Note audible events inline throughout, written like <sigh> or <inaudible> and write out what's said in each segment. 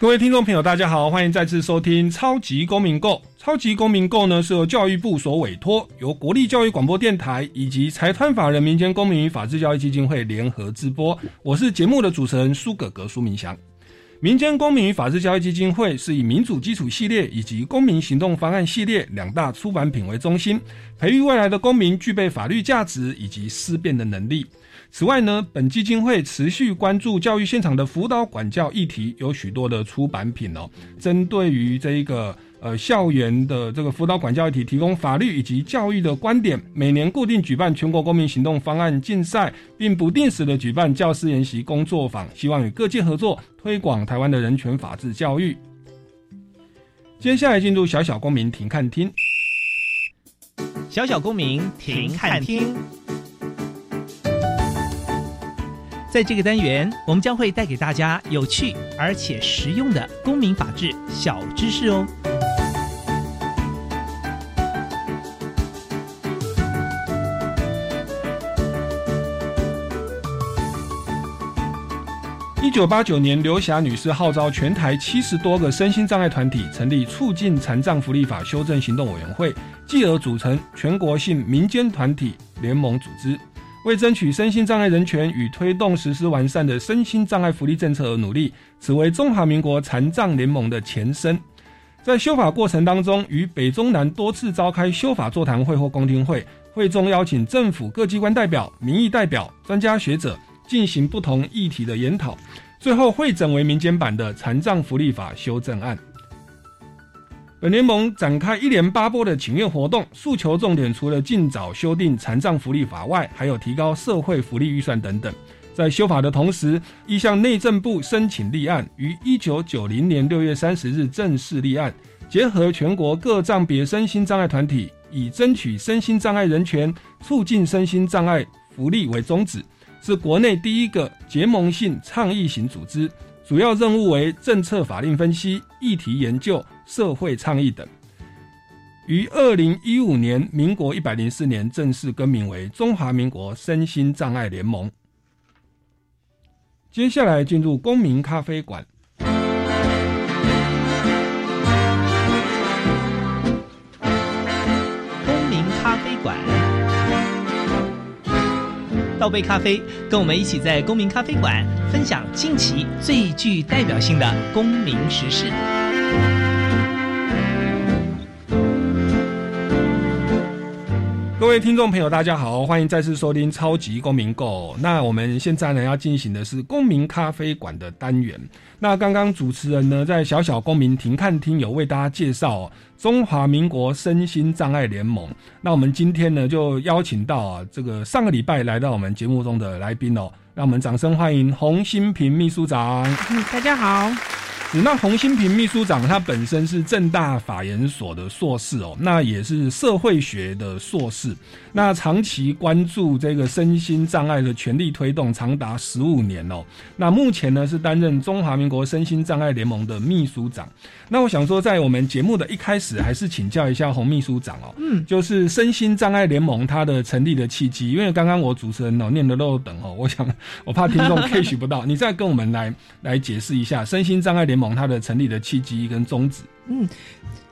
各位听众朋友，大家好，欢迎再次收听《超级公民购》。《超级公民购》呢是由教育部所委托，由国立教育广播电台以及财团法人民间公民与法治教育基金会联合直播。我是节目的主持人苏格格苏明祥。民间公民与法治教育基金会是以民主基础系列以及公民行动方案系列两大出版品为中心，培育未来的公民具备法律价值以及思辨的能力。此外呢，本基金会持续关注教育现场的辅导管教议题，有许多的出版品哦。针对于这一个呃校园的这个辅导管教议题，提供法律以及教育的观点。每年固定举办全国公民行动方案竞赛，并不定时的举办教师研习工作坊，希望与各界合作推广台湾的人权法治教育。接下来进入小小公民庭看厅，小小公民庭看厅。在这个单元，我们将会带给大家有趣而且实用的公民法治小知识哦。一九八九年，刘霞女士号召全台七十多个身心障碍团体成立促进残障福利法修正行动委员会，继而组成全国性民间团体联盟组织。为争取身心障碍人权与推动实施完善的身心障碍福利政策而努力，此为中华民国残障联盟的前身。在修法过程当中，与北中南多次召开修法座谈会或公听会，会中邀请政府各机关代表、民意代表、专家学者进行不同议题的研讨，最后会诊为民间版的残障福利法修正案。本联盟展开一连八波的请愿活动，诉求重点除了尽早修订残障福利法外，还有提高社会福利预算等等。在修法的同时，亦向内政部申请立案，于一九九零年六月三十日正式立案，结合全国各障别身心障碍团体，以争取身心障碍人权、促进身心障碍福利为宗旨，是国内第一个结盟性倡议型组织。主要任务为政策法令分析、议题研究、社会倡议等。于二零一五年（民国一百零四年）正式更名为中华民国身心障碍联盟。接下来进入公民咖啡馆。公民咖啡馆。倒杯咖啡，跟我们一起在公民咖啡馆分享近期最具代表性的公民时事。各位听众朋友，大家好，欢迎再次收听《超级公民购》。那我们现在呢要进行的是公民咖啡馆的单元。那刚刚主持人呢在小小公民庭看厅有为大家介绍中华民国身心障碍联盟。那我们今天呢就邀请到啊这个上个礼拜来到我们节目中的来宾哦，让我们掌声欢迎洪新平秘书长。嗯，<laughs> 大家好。那洪新平秘书长他本身是正大法研所的硕士哦，那也是社会学的硕士，那长期关注这个身心障碍的权利推动，长达十五年哦。那目前呢是担任中华民国身心障碍联盟的秘书长。那我想说，在我们节目的一开始，还是请教一下洪秘书长哦，嗯，就是身心障碍联盟它的成立的契机，因为刚刚我主持人哦念的漏等哦，<laughs> 我想我怕听众 catch 不到，<laughs> 你再跟我们来来解释一下身心障碍联。盟它的成立的契机跟宗旨，嗯，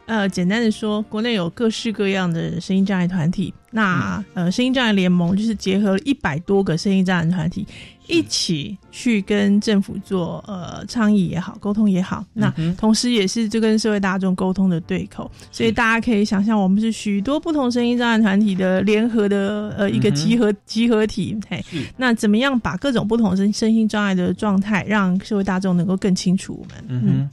呃，简单的说，国内有各式各样的声音障碍团体，那呃，声音障碍联盟就是结合了一百多个声音障碍团体。一起去跟政府做呃倡议也好，沟通也好，那同时也是就跟社会大众沟通的对口，所以大家可以想象，我们是许多不同声音障碍团体的联合的呃一个集合集合体。嘿，那怎么样把各种不同身身心障碍的状态，让社会大众能够更清楚我们？嗯，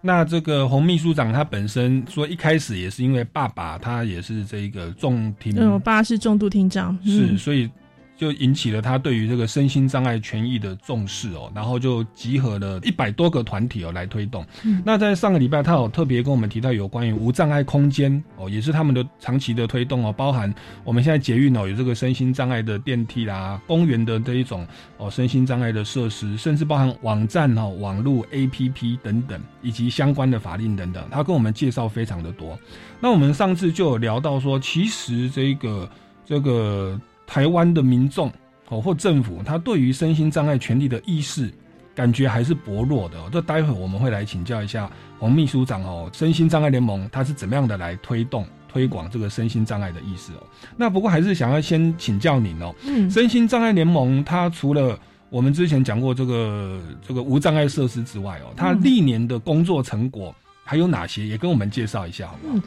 那这个洪秘书长他本身说一开始也是因为爸爸他也是这个重听，嗯，我爸是重度听障，是所以。就引起了他对于这个身心障碍权益的重视哦，然后就集合了一百多个团体哦来推动。嗯那在上个礼拜，他有特别跟我们提到有关于无障碍空间哦，也是他们的长期的推动哦，包含我们现在捷运哦有这个身心障碍的电梯啦，公园的这一种哦身心障碍的设施，甚至包含网站哦、网络 APP 等等，以及相关的法令等等，他跟我们介绍非常的多。那我们上次就有聊到说，其实这个这个台湾的民众哦或政府，他对于身心障碍权利的意识，感觉还是薄弱的、哦。这待会我们会来请教一下黄秘书长哦，身心障碍联盟他是怎么样的来推动推广这个身心障碍的意识哦。那不过还是想要先请教您哦，嗯身心障碍联盟它除了我们之前讲过这个这个无障碍设施之外哦，它嗯历年的工作成果还有哪些？也跟我们介绍一下好不好？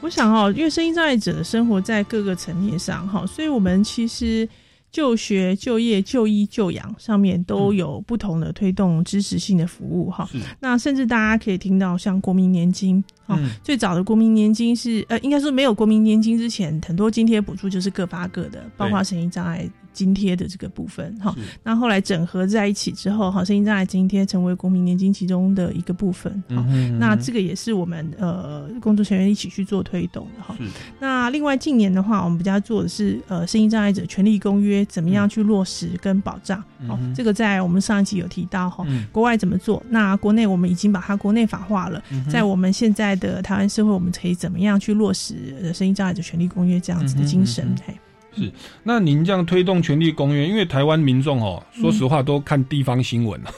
我想哦，因为声音障碍者的生活在各个层面上哈，所以我们其实就学、就业、就医、就养上面都有不同的推动支持性的服务哈。是，那甚至大家可以听到像国民年金啊，嗯。最早的国民年金是呃，应该说没有国民年金之前，很多津贴补助就是各发各的，包括声音障碍津贴的这个部分哈。那后来整合在一起之后，哈，身心障碍津贴成为国民年金其中的一个部分哈。嗯哼那这个也是我们呃工作成员一起去做推动的哈。是那另外近年的话，我们比较做的是呃身心障碍者权利公约怎么样去落实跟保障。哦嗯，这个在我们上一集有提到哈。嗯国外怎么做？那国内我们已经把它国内法化了，嗯在我们现在的台湾社会，我们可以怎么样去落实呃身心障碍者权利公约这样子的精神嗯？嘿，那您这样推动权力公约，因为台湾民众哦，嗯说实话都看地方新闻 <laughs> 哦，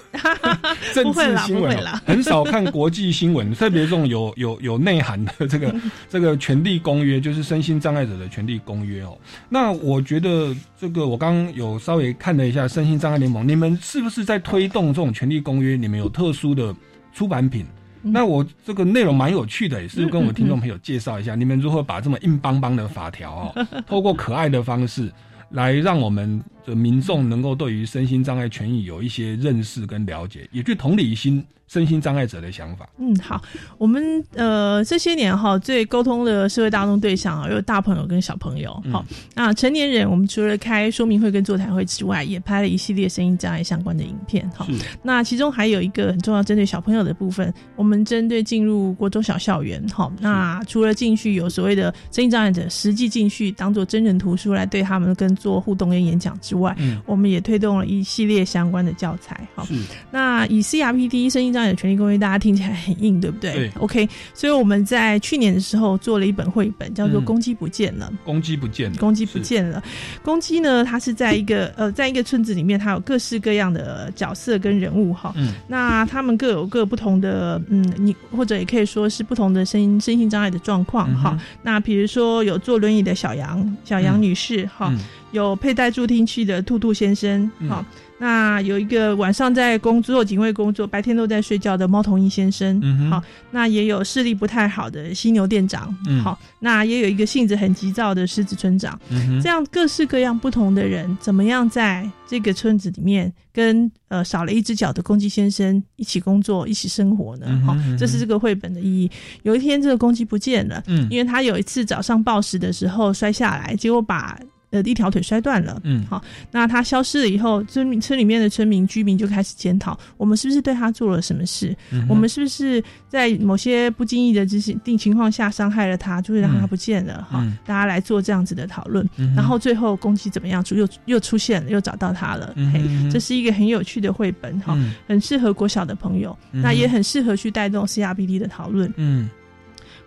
政治新闻很少看国际新闻，特别这种有有有内涵的这个 <laughs> 这个权利公约，就是身心障碍者的权利公约哦。那我觉得这个我刚刚有稍微看了一下身心障碍联盟，你们是不是在推动这种权利公约？你们有特殊的出版品？嗯。那我这个内容蛮有趣的，也是跟我们听众朋友介绍一下，你们如何把这么硬邦邦的法条哦，<laughs> 透过可爱的方式来让我们的民众能够对于身心障碍权益有一些认识跟了解，也去同理心身心障碍者的想法。嗯，好，我们呃这些年哈最沟通的社会大众对象啊，有大朋友跟小朋友。好、那成年人我们除了开说明会跟座谈会之外，也拍了一系列声音障碍相关的影片。哈，是那其中还有一个很重要，针对小朋友的部分，我们针对进入国中小校园，好，那除了进去有所谓的声音障碍者实际进去当做真人图书来对他们跟做互动跟演讲之外，嗯我们也推动了一系列相关的教材，哈。那以 CRPD 声音障碍者权利公约，大家听起来很硬，对不对？对 OK，所以我们在去年的时候做了一本绘本，叫做嗯《公鸡不见了》。公鸡不见了，公鸡不是见了。公鸡呢，它是在一个呃，在一个村子里面，它有各式各样的角色跟人物哈。嗯那他们各有各不同的嗯，你或者也可以说是不同的身身心障碍的状况哈。嗯那比如说有坐轮椅的小杨小杨女士哈，嗯有佩戴助听器的兔兔先生嗯哈。那有一个晚上在工作警卫工作，白天都在睡觉的猫头鹰先生，好，那也有视力不太好的犀牛店长，嗯好，那也有一个性子很急躁的狮子村长，这样各式各样不同的人，怎么样在这个村子里面跟呃少了一只脚的公鸡先生一起工作、一起生活呢？好、这是这个绘本的意义。有一天，这个公鸡不见了，嗯因为他有一次早上报时的时候摔下来，结果把呃一条腿摔断了。嗯好，那他消失了以后，村民村里面的村民居民就开始检讨，我们是不是对他做了什么事？嗯我们是不是在某些不经意的这些定情况下伤害了他，就会让他嗯不见了？哈、嗯大家来做这样子的讨论。嗯然后最后攻击怎么样？出又又出现了，又找到他了。嘿这是一个很有趣的绘本哈，嗯很适合国小的朋友，嗯那也很适合去带动 CRPD 的讨论。嗯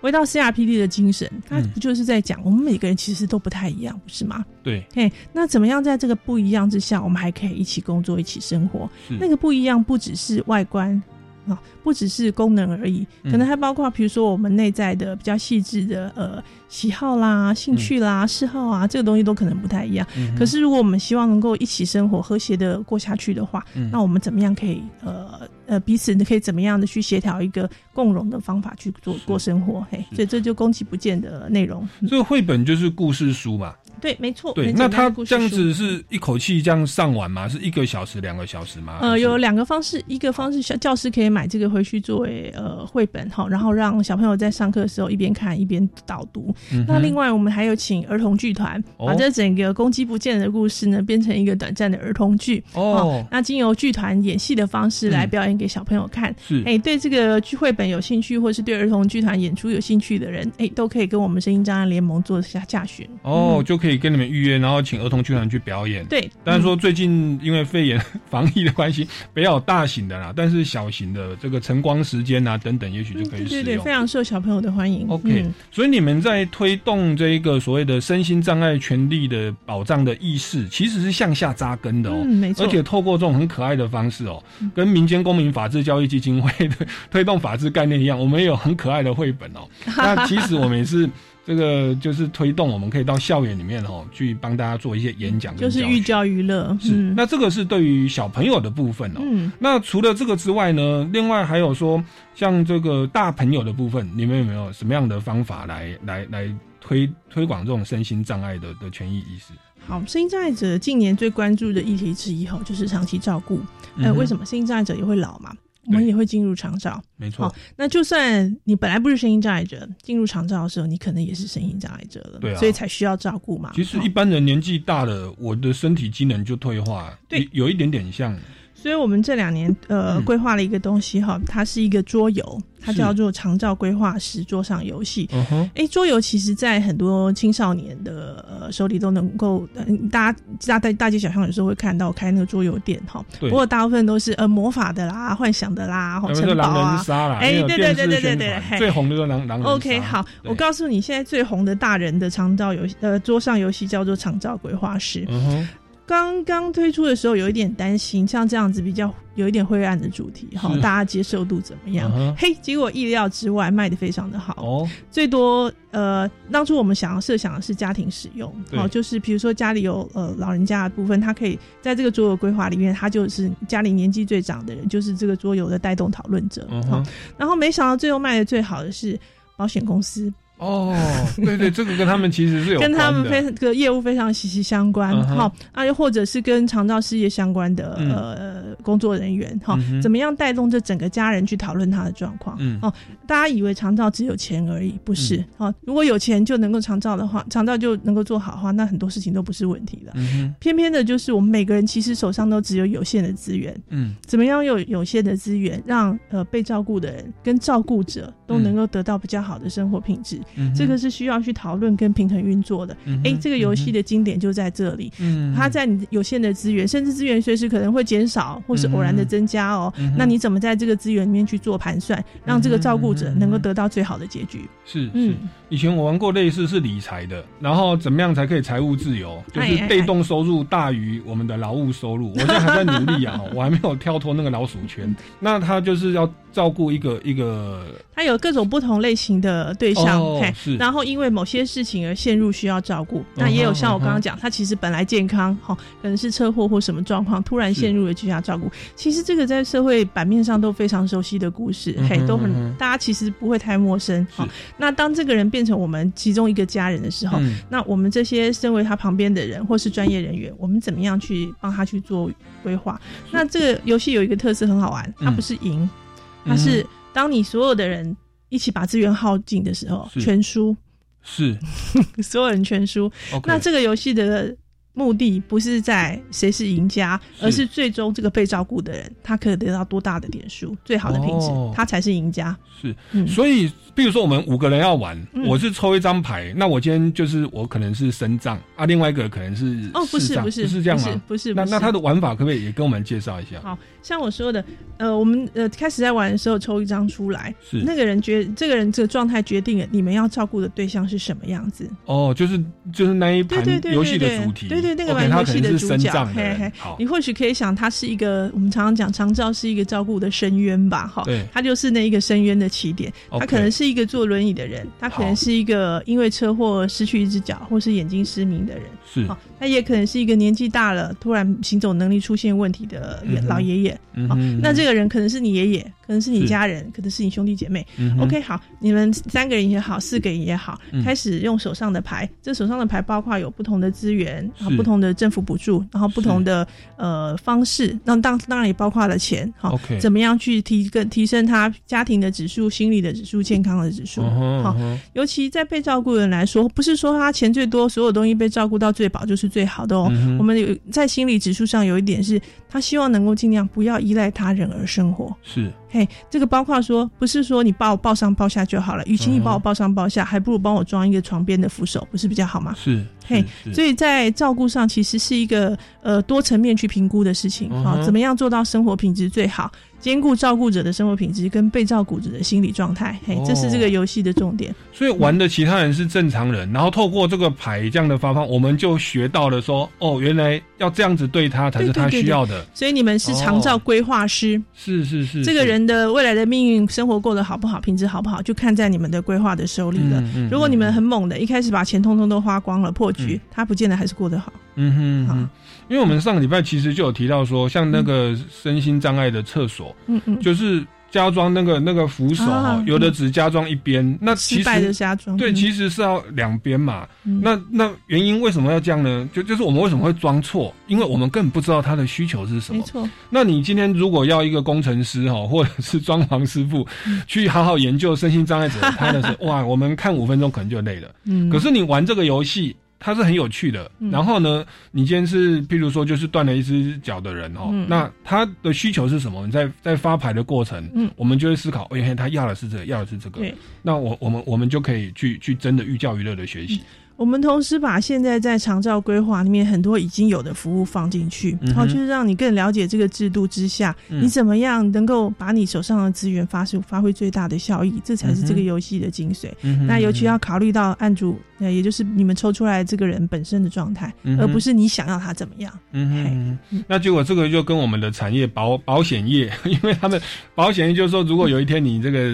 回到 CRPD 的精神，它嗯不就是在讲我们每个人其实都不太一样，不是吗？对嘿，那怎么样在这个不一样之下，我们还可以一起工作、一起生活？那个不一样不只是外观啊，不只是功能而已，嗯可能还包括比如说我们内在的比较细致的呃喜好啦、兴趣啦、嗜好啊，这个东西都可能不太一样。嗯可是如果我们希望能够一起生活、和谐的过下去的话，嗯那我们怎么样可以呃呃彼此可以怎么样的去协调一个共融的方法去做过生活？嘿，是所以这就攻其不见的内容。嗯这个绘本就是故事书嘛，对，没错。对，那他这样子是一口气这样上完吗？是一个小时、两个小时吗？呃，有两个方式，一个方式小教师可以买这个回去作为呃绘本哈，然后让小朋友在上课的时候一边看一边导读。嗯那另外我们还有请儿童剧团，哦把这整个公鸡不见的故事呢变成一个短暂的儿童剧。哦，那经由剧团演戏的方式来嗯表演给小朋友看。是哎、对这个剧绘本有兴趣，或是对儿童剧团演出有兴趣的人，哎、都可以跟我们声音障碍联盟做下驾询。哦，嗯就可以跟你们预约，然后请儿童剧团去表演。对，但是说最近因为肺炎防疫的关系，比较有大型的啦，但是小型的这个晨光时间啊等等，也许就嗯可以使用。对对对，非常受小朋友的欢迎。OK，、嗯所以你们在推动这一个所谓的身心障碍权利的保障的意识，其实是向下扎根的哦。嗯，没错而。且透过这种很可爱的方式哦，跟民间公民法治教育基金会的 <laughs> 推动法治概念一样，我们也有很可爱的绘本哦。<laughs> 那其实我们也是这个就是推动，我们可以到校园里面哦，去帮大家做一些演讲就是寓教于乐，是，嗯那这个是对于小朋友的部分哦。嗯，那除了这个之外呢，另外还有说，像这个大朋友的部分，你们有没有什么样的方法来来来推推广这种身心障碍的的权益意识？好，身心障碍者近年最关注的议题之一哈，就是长期照顾。呃，为什么？身心障碍者也会老嘛？我们也会进入长照。没错好，那就算你本来不是声音障碍者，进入长照的时候，你可能也是声音障碍者了，对啊所以才需要照顾嘛。其实一般人年纪大了，我的身体机能就退化，对有有一点点像。所以我们这两年呃嗯规划了一个东西哈，它是一个桌游，它叫做长照规划师桌上游戏。哎，桌游其实，在很多青少年的呃手里都能够，呃、大家大大大街小巷有时候会看到开那个桌游店哈。不过大部分都是呃魔法的啦、幻想的啦、城堡啊。哎对对对对对宣传嘿最红的就是狼狼人杀。OK，好，我告诉你，现在最红的大人的长照游戏，呃，桌上游戏叫做长照规划师。嗯哼，刚刚推出的时候有一点担心，像这样子比较有一点灰暗的主题哈，大家接受度怎么样？嘿，结果意料之外，卖的非常的好。哦，最多呃，当初我们想要设想的是家庭使用，好哦，就是比如说家里有呃老人家的部分，他可以在这个桌游规划里面，他就是家里年纪最长的人，就是这个桌游的带动讨论者。好、嗯哼，然后没想到最后卖的最好的是保险公司，哦，对对，这个跟他们其实是有跟他们非这个业务非常息息相关。好、啊，又或者是跟长照事业相关的、嗯呃工作人员，哈、嗯怎么样带动这整个家人去讨论他的状况？嗯哦，大家以为长照只有钱而已，不是？哦，如果有钱就能够长照的话，长照就能够做好的话，那很多事情都不是问题的。嗯哼，偏偏的就是我们每个人其实手上都只有有限的资源，嗯怎么样用有限的资源，让呃被照顾的人跟照顾者都能够得到比较好的生活品质？嗯，这个是需要去讨论跟平衡运作的。哎、这个游戏的经典就在这里。嗯，嗯，它在你有限的资源，甚至资源随时可能会减少，或是偶然的增加哦。嗯那你怎么在这个资源里面去做盘算，让这个照顾者能够得到最好的结局？是是嗯，，以前我玩过类似是理财的，然后怎么样才可以财务自由？就是被动收入大于我们的劳务收入。<laughs> 我现在还在努力啊，我还没有跳脱那个老鼠圈。那他就是要照顾一个一个他有各种不同类型的对象，然后因为某些事情而陷入需要照顾。那也有像我刚刚讲，他其实本来健康，哈，可能是车祸或什么状况，突然陷入了居家照顾。其实这个在社会版面上都非常熟悉的故事，嗯嘿，都很嗯大家其实不会太陌生。是好，那当这个人变成我们其中一个家人的时候，嗯那我们这些身为他旁边的人或是专业人员，我们怎么样去帮他去做规划？那这个游戏有一个特色很好玩，它嗯不是赢，它是嗯当你所有的人一起把资源耗尽的时候，全输，是。<laughs> 所有人全输。那这个游戏的目的不是在谁是赢家，而是最终这个被照顾的人，他可以得到多大的点数，最好的品质哦，他才是赢家。是，嗯，所以比如说我们五个人要玩，嗯我是抽一张牌，那我今天就是我可能是身障啊，另外一个可能是哦，不是不是不是这样吗？不是不是，不是那那他的玩法可不可以也跟我们介绍一下？好像我说的，呃，我们呃开始在玩的时候抽一张出来，是那个人决这个人这个状态决定了你们要照顾的对象是什么样子。哦，就是就是那一盘游戏的主题，对对那个玩游戏的主角嘿嘿你，或许可以想，他是一个我们常常讲长照是一个照顾的深渊吧，哈，对。他就是那一个深渊的起点。他可能是一个坐轮椅的人，他可能是一个因为车祸失去一只脚或是眼睛失明的人，是。好，他也可能是一个年纪大了突然行走能力出现问题的老爷爷。好嗯哼那这个人可能是你爷爷，可能是你家人，可能是你兄弟姐妹。嗯 OK，好，你们三个人也好，四个人也好，嗯开始用手上的牌。这手上的牌包括有不同的资源，然后不同的政府补助，然后不同的呃方式。那当当然也包括了钱，哈 OK 怎么样去提更提升他家庭的指数、心理的指数、健康的指数。嗯好尤其在被照顾的人来说，不是说他钱最多，所有东西被照顾到最饱就是最好的哦。嗯我们有在心理指数上有一点是，他希望能够尽量不要依赖他人而生活。是嘿，这个包括说，不是说你把我抱上抱下就好了，与其你把我抱上抱下，还不如帮我装一个床边的扶手，不是比较好吗？是，嘿是所以在照顾上，其实是一个呃多层面去评估的事情啊、怎么样做到生活品质最好，兼顾照顾者的生活品质跟被照顾者的心理状态，嘿，这是这个游戏的重点。所以玩的其他人是正常人，然后透过这个牌这样的发放，我们就学到了说，哦，原来要这样子对他才是他对对对需要的。所以你们是长照规划师，是是是，这个人的未来的命运、生活过得好不好、品质好不好，就看在你们的规划的手里了。嗯嗯如果你们很猛的，一开始把钱通通都花光了，破局，嗯。他不见得还是过得好。嗯哼，因为我们上个礼拜其实就有提到说，像那个身心障碍的厕所，嗯嗯，就是加装那个那个扶手有的只加装一边，那其实对，嗯其实是要两边嘛。嗯那那原因为什么要这样呢？就就是我们为什么会装错？因为我们根本不知道他的需求是什么。没错，那你今天如果要一个工程师哈，<laughs> 或者是装潢师傅嗯去好好研究身心障碍者他的时候，<laughs> 哇，我们看五分钟可能就累了。嗯，可是你玩这个游戏，它是很有趣的。嗯然后呢，你今天是譬如说就是断了一只脚的人哦，嗯那他的需求是什么？你在在发牌的过程，嗯我们就会思考，哎、欸他要的是这个，要的是这个。那我我们我们就可以去去真的寓教于乐的学习。我们同时把现在在长照规划里面很多已经有的服务放进去，然后就是让你更了解这个制度之下，嗯。你怎么样能够把你手上的资源发出发挥最大的效益，这才是这个游戏的精髓。嗯那尤其要考虑到案主，呃，也就是你们抽出来这个人本身的状态，嗯而不是你想要他怎么样。嗯嘿。嗯哼，那结果这个就跟我们的产业保保险业，<laughs> 因为他们保险业就是说，如果有一天你这个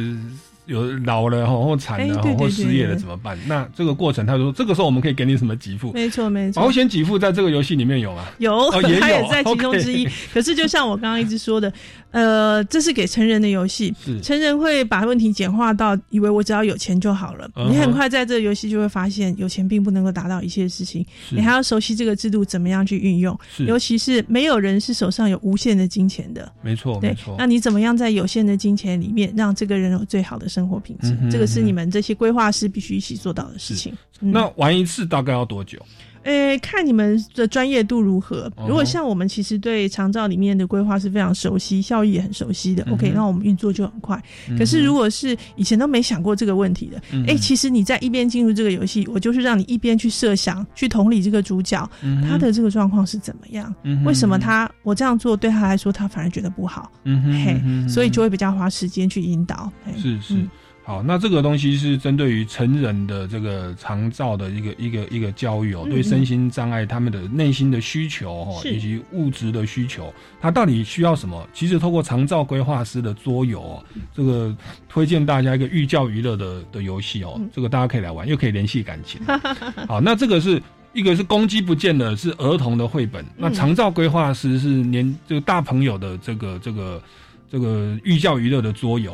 有老了吼或惨了或失业了怎么办？那这个过程，他说这个时候我们可以给你什么给付？没错，没错保。险给付在这个游戏里面有吗？有，哦也有 <laughs> 它也在 <laughs> 其中之一。可是就像我刚刚一直说的，呃，这是给成人的游戏，是成人会把问题简化到以为我只要有钱就好了。嗯你很快在这个游戏就会发现，有钱并不能够达到一切事情，你还要熟悉这个制度怎么样去运用。尤其是没有人是手上有无限的金钱的，没错没错，。那你怎么样在有限的金钱里面让这个人有最好的生活品质？嗯哼这个是你们这些规划师必须一起做到的事情。嗯那玩一次大概要多久？呃，看你们的专业度如何。哦如果像我们其实对长照里面的规划是非常熟悉，效益也很熟悉的、嗯 o k 那我们运作就很快。可是如果是以前都没想过这个问题的，嗯哎、其实你在一边进入这个游戏，我就是让你一边去设想、去同理这个主角、嗯他的这个状况是怎么样，嗯为什么他我这样做对他来说，他反而觉得不好，嘿，嗯所以就会比较花时间去引导。嘿是是嗯。好，那这个东西是针对于成人的这个长照的一个一个一个教育哦，嗯对身心障碍他们的内心的需求哦，以及物质的需求，他到底需要什么？其实透过长照规划师的桌游哦，这个推荐大家一个寓教于乐的的游戏哦嗯，这个大家可以来玩，又可以联系感情。<laughs> 好，那这个是。一个是公鸡不见了，是儿童的绘本。那嗯长照规划师是年这个大朋友的这个这个这个寓教于乐的桌游、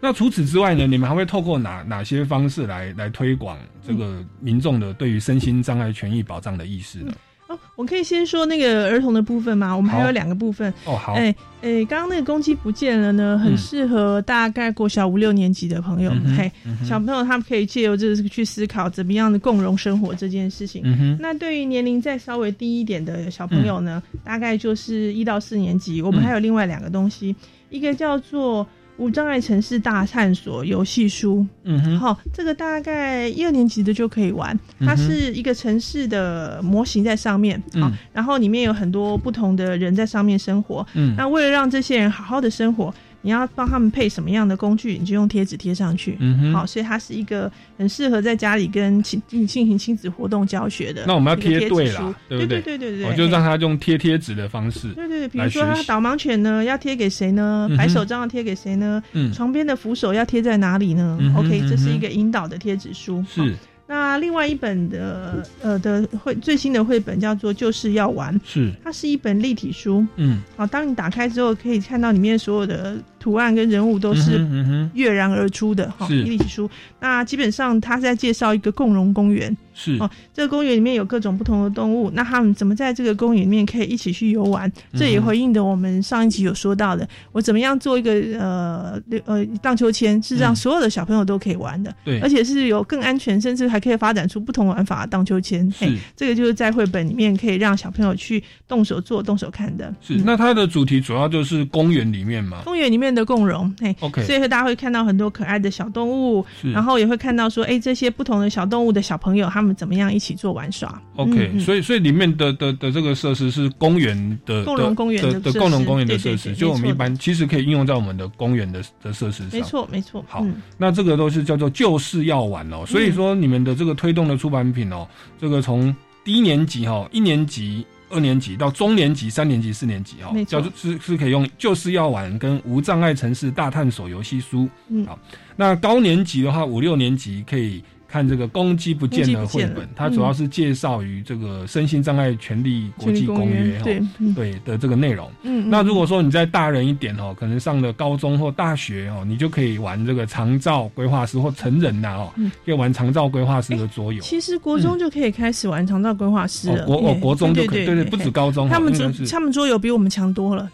那除此之外呢，你们还会透过哪哪些方式来来推广这个民众的对于身心障碍权益保障的意识呢？哦，我可以先说那个儿童的部分吗？我们还有两个部分。哦，好，哎哎，刚刚那个公鸡不见了呢，很嗯适合大概国小五六年级的朋友。嗯嘿，嗯小朋友他们可以借由这个去思考怎么样的共融生活这件事情。那对于年龄再稍微低一点的小朋友呢，大概就是一到四年级。我们嗯还有另外两个东西，一个叫做无障碍城市大探索游戏书。嗯哼，好、这个大概一二年级的就可以玩。它是一个城市的模型在上面，好、嗯然后里面有很多不同的人在上面生活。嗯，那为了让这些人好好的生活，你要帮他们配什么样的工具，你就用贴纸贴上去。嗯哼，好，所以它是一个很适合在家里跟亲进进行亲子活动教学的。那我们要贴对对啦对不对对对对对我就让他用贴贴纸的方式，对对对，比如说他导盲犬呢，要贴给谁呢白手杖要贴给谁呢？嗯，床边的扶手要贴在哪里呢嗯？OK，这是一个引导的贴纸书。好是那另外一本的呃的绘最新的绘本叫做《就是要玩》，是，它是一本立体书。嗯。好，当你打开之后，可以看到里面所有的图案跟人物都是跃然而出的哈。是。伊犁奇书，那基本上它是在介绍一个共荣公园，是。哦这个公园里面有各种不同的动物，那他们怎么在这个公园里面可以一起去游玩？这也回应的我们上一集有说到的，我怎么样做一个呃呃荡秋千，是让嗯所有的小朋友都可以玩的，对。而且是有更安全，甚至还可以发展出不同玩法的荡秋千。嘿是这个就是在绘本里面可以让小朋友去动手做、动手看的。是，嗯。那它的主题主要就是公园里面嘛。公园里面的共融，嘿。OK，所以大家会看到很多可爱的小动物，是。然后也会看到说，哎，这些不同的小动物的小朋友，他们怎么样一起做玩耍。OK，、所以所以里面的的的这个设施是公园的共融公园的的的共融公园的设施，就我们一般其实可以应用在我们的公园的的设施上。没。错，没错。好嗯那这个都是叫做旧式药丸哦，所以说你们的这个推动的出版品哦，这个从低年级哈、哦，一年级、二年级到中年级、三年级、四年级哦没，错叫做是是可以用旧式药丸跟无障碍城市大探索游戏书。嗯好，那高年级的话，五六年级可以看这个攻击不见的绘本，它主要是介绍于这个身心障碍权利国际公公约哦，园对，嗯。对的这个内容。嗯，那如果果说你再大人一点哦，可能上了高中或大学哦，你就可以玩这个长照规划师或成人呐、哦，嗯。可以玩长照规划师的桌游。其实国中就可以开始玩长照规划师了，哦，国哦国中就可以，对对不止高中哦，他们桌他们桌游比我们强多了，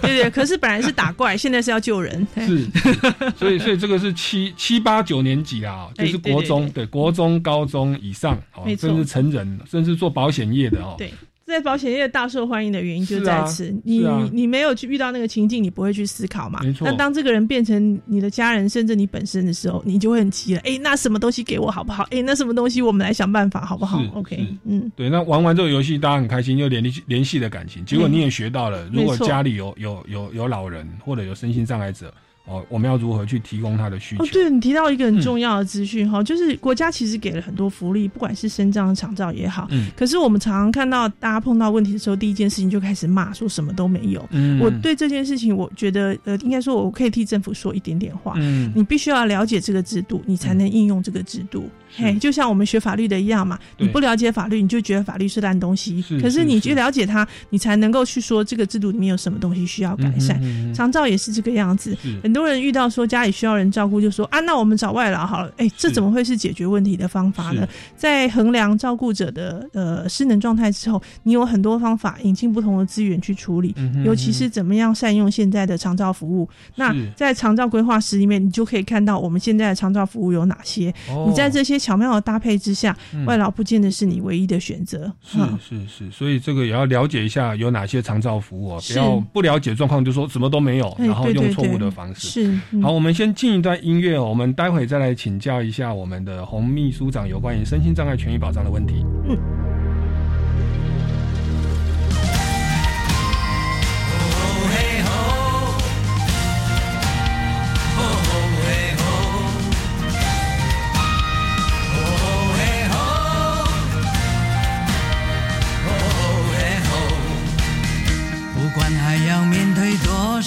对对。可是本来是打怪，<laughs> 现在是要救人，嘿是，所以所以这个是七七八九年级啦，哦 <laughs> 就是国中，对国中、高中以上，哦甚至成人，甚至做保险业的哦，对。在保险业大受欢迎的原因就在此，你、你没有去遇到那个情境，你不会去思考嘛。没错那当这个人变成你的家人，甚至你本身的时候，你就会很急了。哎，那什么东西给我好不好？哎，那什么东西我们来想办法好不好？OK，嗯，对，那玩完这个游戏，大家很开心，又联系联系了感情。结果你也学到了，如果家里有有有有老人或者有身心障碍者，哦，我们要如何去提供他的需求？哦，对你提到一个嗯很重要的资讯哈、就是国家其实给了很多福利，不管是身障、长照也好。嗯可是我们常常看到大家碰到问题的时候，第一件事情就开始骂，说什么都没有。嗯我对这件事情，我觉得呃，应该说我可以替政府说一点点话。嗯你必须要了解这个制度，你才能应用这个制度。是嘿，就像我们学法律的一样嘛，你不了解法律，你就觉得法律是烂东西。是可是你去了解它，你才能够去说这个制度里面有什么东西需要改善。嗯哼嗯长照也是这个样子，很多人遇到说家里需要人照顾，就说啊，那我们找外劳好了。哎，这怎么会是解决问题的方法呢？在衡量照顾者的呃失能状态之后，你有很多方法引进不同的资源去处理，尤其是怎么样善用现在的长照服务。那在长照规划师里面，你就可以看到我们现在的长照服务有哪些。哦你在这些巧妙的搭配之下，嗯外劳不见得是你唯一的选择。是嗯是是，所以这个也要了解一下有哪些长照服务哦，不是要不了解状况就说什么都没有，哎然后用错误的方式。是，嗯好，我们先进一段音乐哦，我们待会再来请教一下我们的洪秘书长有关于身心障碍权益保障的问题。不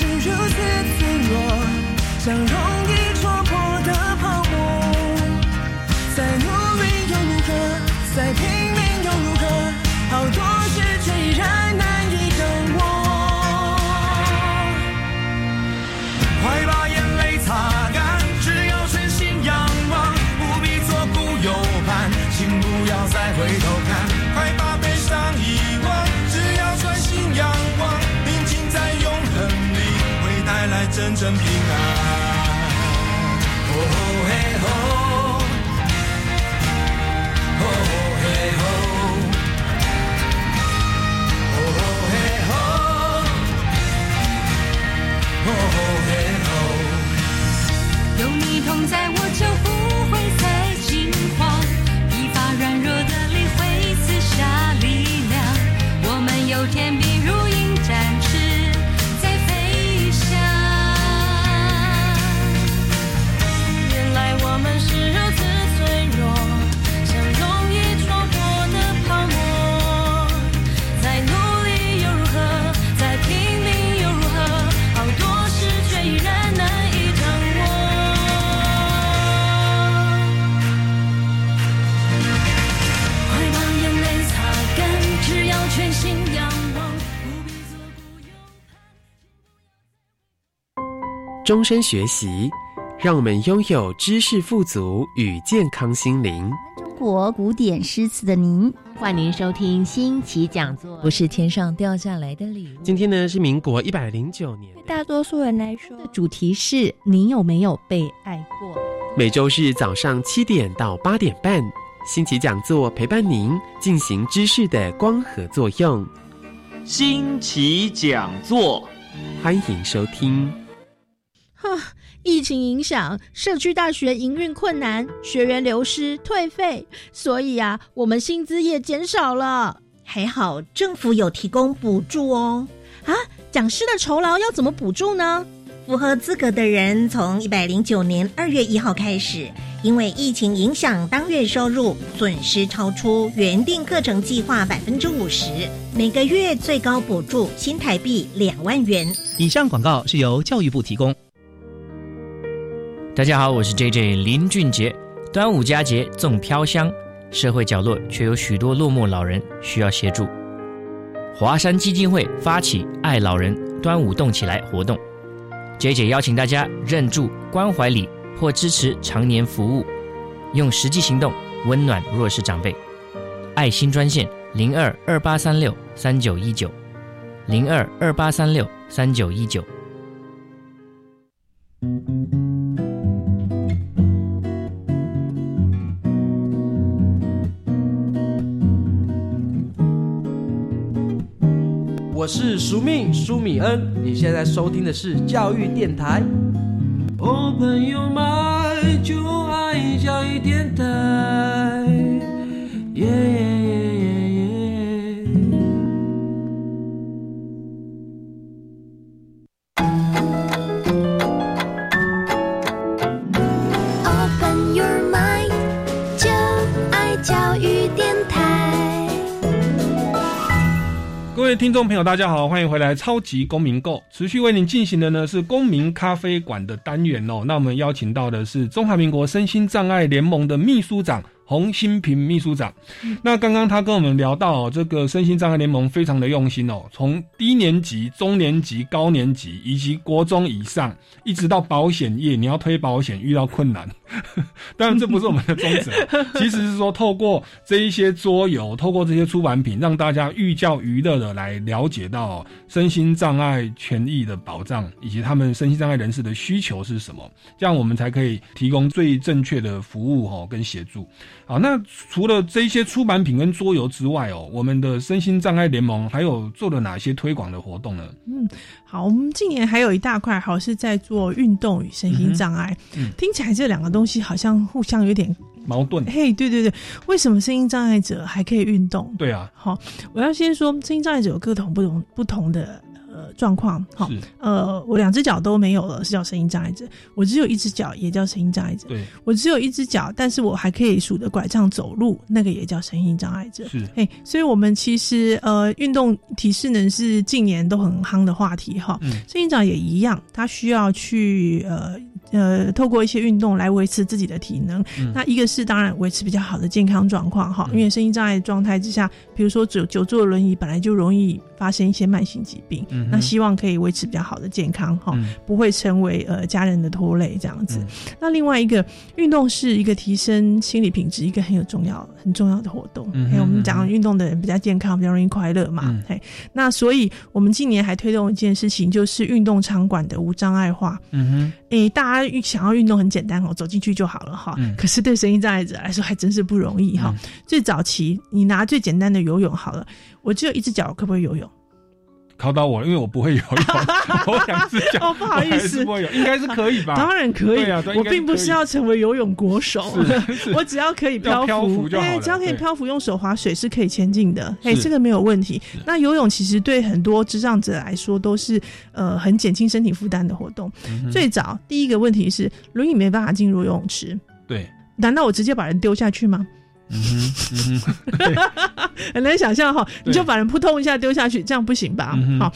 是如此脆弱，像容易来真正平安。终身学习，让我们拥有知识富足与健康心灵。中国古典诗词的您，欢迎收听新奇讲座。不是天上掉下来的礼物。今天呢是民国一百零九年，对大多数人来说，主题是你有没有被爱过？每周日早上七点到八点半，新奇讲座陪伴您进行知识的光合作用。新奇讲座，欢迎收听。哈，<laughs> 疫情影响，社区大学营运困难，学员流失退费，所以啊，我们薪资也减少了。还好政府有提供补助哦。啊，讲师的酬劳要怎么补助呢？符合资格的人，从一百零九年二月一号开始，因为疫情影响，当月收入损失超出原定课程计划百分之五十，每个月最高补助新台币两万元。以上广告是由教育部提供。大家好，我是 J J 林俊杰。端午佳节粽飘香，社会角落却有许多落寞老人需要协助。华山基金会发起“爱老人端午动起来”活动，J J 邀请大家认助关怀礼或支持常年服务，用实际行动温暖弱势长辈。爱心专线零二二八三六三九一九零二二八三六三九一九。我是苏命苏米恩，你现在收听的是教育电台。哦，朋友们，就爱教育电台。耶。位听众朋友，大家好，欢迎回来《超级公民购》，持续为您进行的呢是公民咖啡馆的单元哦。那我们邀请到的是中华民国身心障碍联盟的秘书长洪新平秘书长。那刚刚他跟我们聊到、哦、这个身心障碍联盟非常的用心哦，从低年级、中年级、高年级以及国中以上，一直到保险业，你要推保险遇到困难，<laughs> 当然这不是我们的宗旨啊，<laughs> 其实是说透过这一些桌游，透过这些出版品，让大家寓教于乐的来了解到身心障碍权益的保障，以及他们身心障碍人士的需求是什么，这样我们才可以提供最正确的服务哦跟协助。好，那除了这些出版品跟桌游之外哦，我们的身心障碍联盟还有做了哪些推广的活动呢？嗯，好，我们今年还有一大块，好是在做运动与身心障碍。嗯听起来这两个东西好像互相有点矛盾。嘿，对对对，为什么身心障碍者还可以运动？对啊，好，我要先说，身心障碍者有各种不同不同的呃状况。好，呃，我两只脚都没有了，是叫声音障碍者；我只有一只脚，也叫声音障碍者。对，我只有一只脚，但是我还可以数着拐杖走路，那个也叫声音障碍者。是，嘿，所以我们其实呃，运动体适能是近年都很夯的话题哈。嗯声音障也一样，他需要去呃。呃，透过一些运动来维持自己的体能。嗯那一个是当然维持比较好的健康状况哈，因为声音障碍状态之下，比如说久久坐轮椅，本来就容易发生一些慢性疾病。那希望可以维持比较好的健康哈，嗯不会成为呃家人的拖累这样子。那另外一个运动是一个提升心理品质一个很有重要很重要的活动。嗯哼嘿我们讲运动的人比较健康，比较容易快乐嘛。那所以我们今年还推动一件事情，就是运动场馆的无障碍化。嗯哼诶、大家想要运动很简单哦，走进去就好了哈。嗯可是对身心障碍者来说，还真是不容易哈。最早期，你拿最简单的游泳好了，我只有一只脚，可不可以游泳？考到我了，因为我不会游泳，<laughs> 我哦，不好意思，不会游，应该是可以吧？当然可以，对啊对我并不是要成为游泳国手，我只要可以漂浮。就好哎了只要可以漂浮，用手划水是可以前进的，哎，是这个没有问题。那游泳其实对很多智障者来说都是呃很减轻身体负担的活动。嗯最早第一个问题是轮椅没办法进入游泳池，对，难道我直接把人丢下去吗？嗯哼，嗯哼，<laughs> 很难想象哈，你就把人扑通一下丢下去，这样不行吧？好。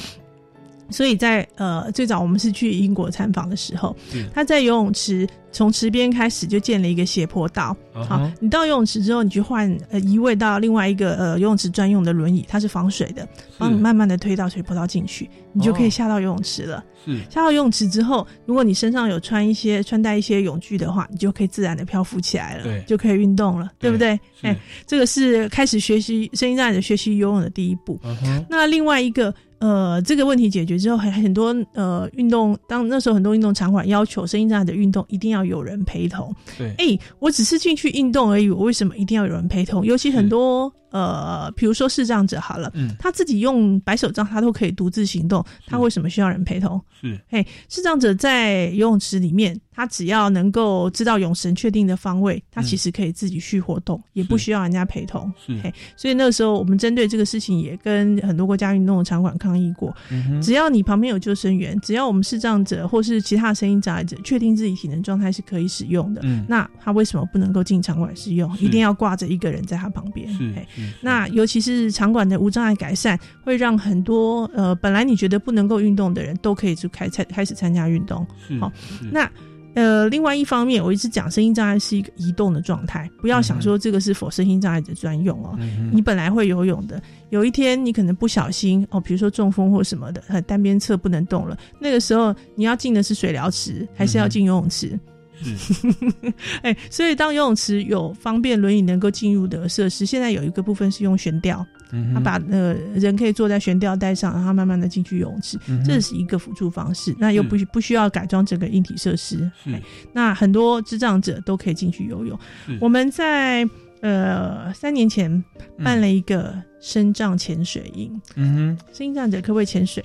所以在呃最早我们是去英国参访的时候是，他在游泳池从池边开始就建了一个斜坡道。好你到游泳池之后，你去换呃移位到另外一个呃游泳池专用的轮椅，它是防水的，帮你慢慢的推到水坡道进去，你就可以哦下到游泳池了。是下到游泳池之后，如果你身上有穿一些穿戴一些泳具的话，你就可以自然的漂浮起来了，对就可以运动了，对不对？是哎，这个是开始学习声音障碍者学习游泳的第一步。那另外一个呃，这个问题解决之后，很很多呃运动，当那时候很多运动场馆要求声音障碍的运动一定要有人陪同。对，哎、我只是进去运动而已，我为什么一定要有人陪同？尤其很多呃，比如说视障者好了，嗯他自己用白手杖，他都可以独自行动，他为什么需要人陪同？是嘿，视障者在游泳池里面，他只要能够知道泳绳确定的方位，他其实可以自己去活动，也不需要人家陪同。是嘿，所以那个时候我们针对这个事情也跟很多国家运动的场馆抗议过。嗯只要你旁边有救生员，只要我们视障者或是其他的声音障碍者确定自己体能状态是可以使用的，嗯那他为什么不能够进场馆使用？一定要挂着一个人在他旁边。是那尤其是场馆的无障碍改善，会让很多呃本来你觉得不能够运动的人都可以去开参开始参加运动。好那呃，另外一方面，我一直讲声音障碍是一个移动的状态，不要想说这个是否声音障碍者专用哦。嗯你本来会游泳的，有一天你可能不小心哦，比如说中风或什么的，呃，单边侧不能动了，那个时候你要进的是水疗池，还是要进游泳池？是 <laughs> 哎、所以当游泳池有方便轮椅能够进入的设施，现在有一个部分是用悬吊，嗯他把呃人可以坐在悬吊带上，然后慢慢的进去游泳池，嗯这是一个辅助方式。那又不不需要改装整个硬体设施，是那很多智障者都可以进去游泳。我们在呃三年前办了一个深障潜水营，嗯声音障者可不可以潜水？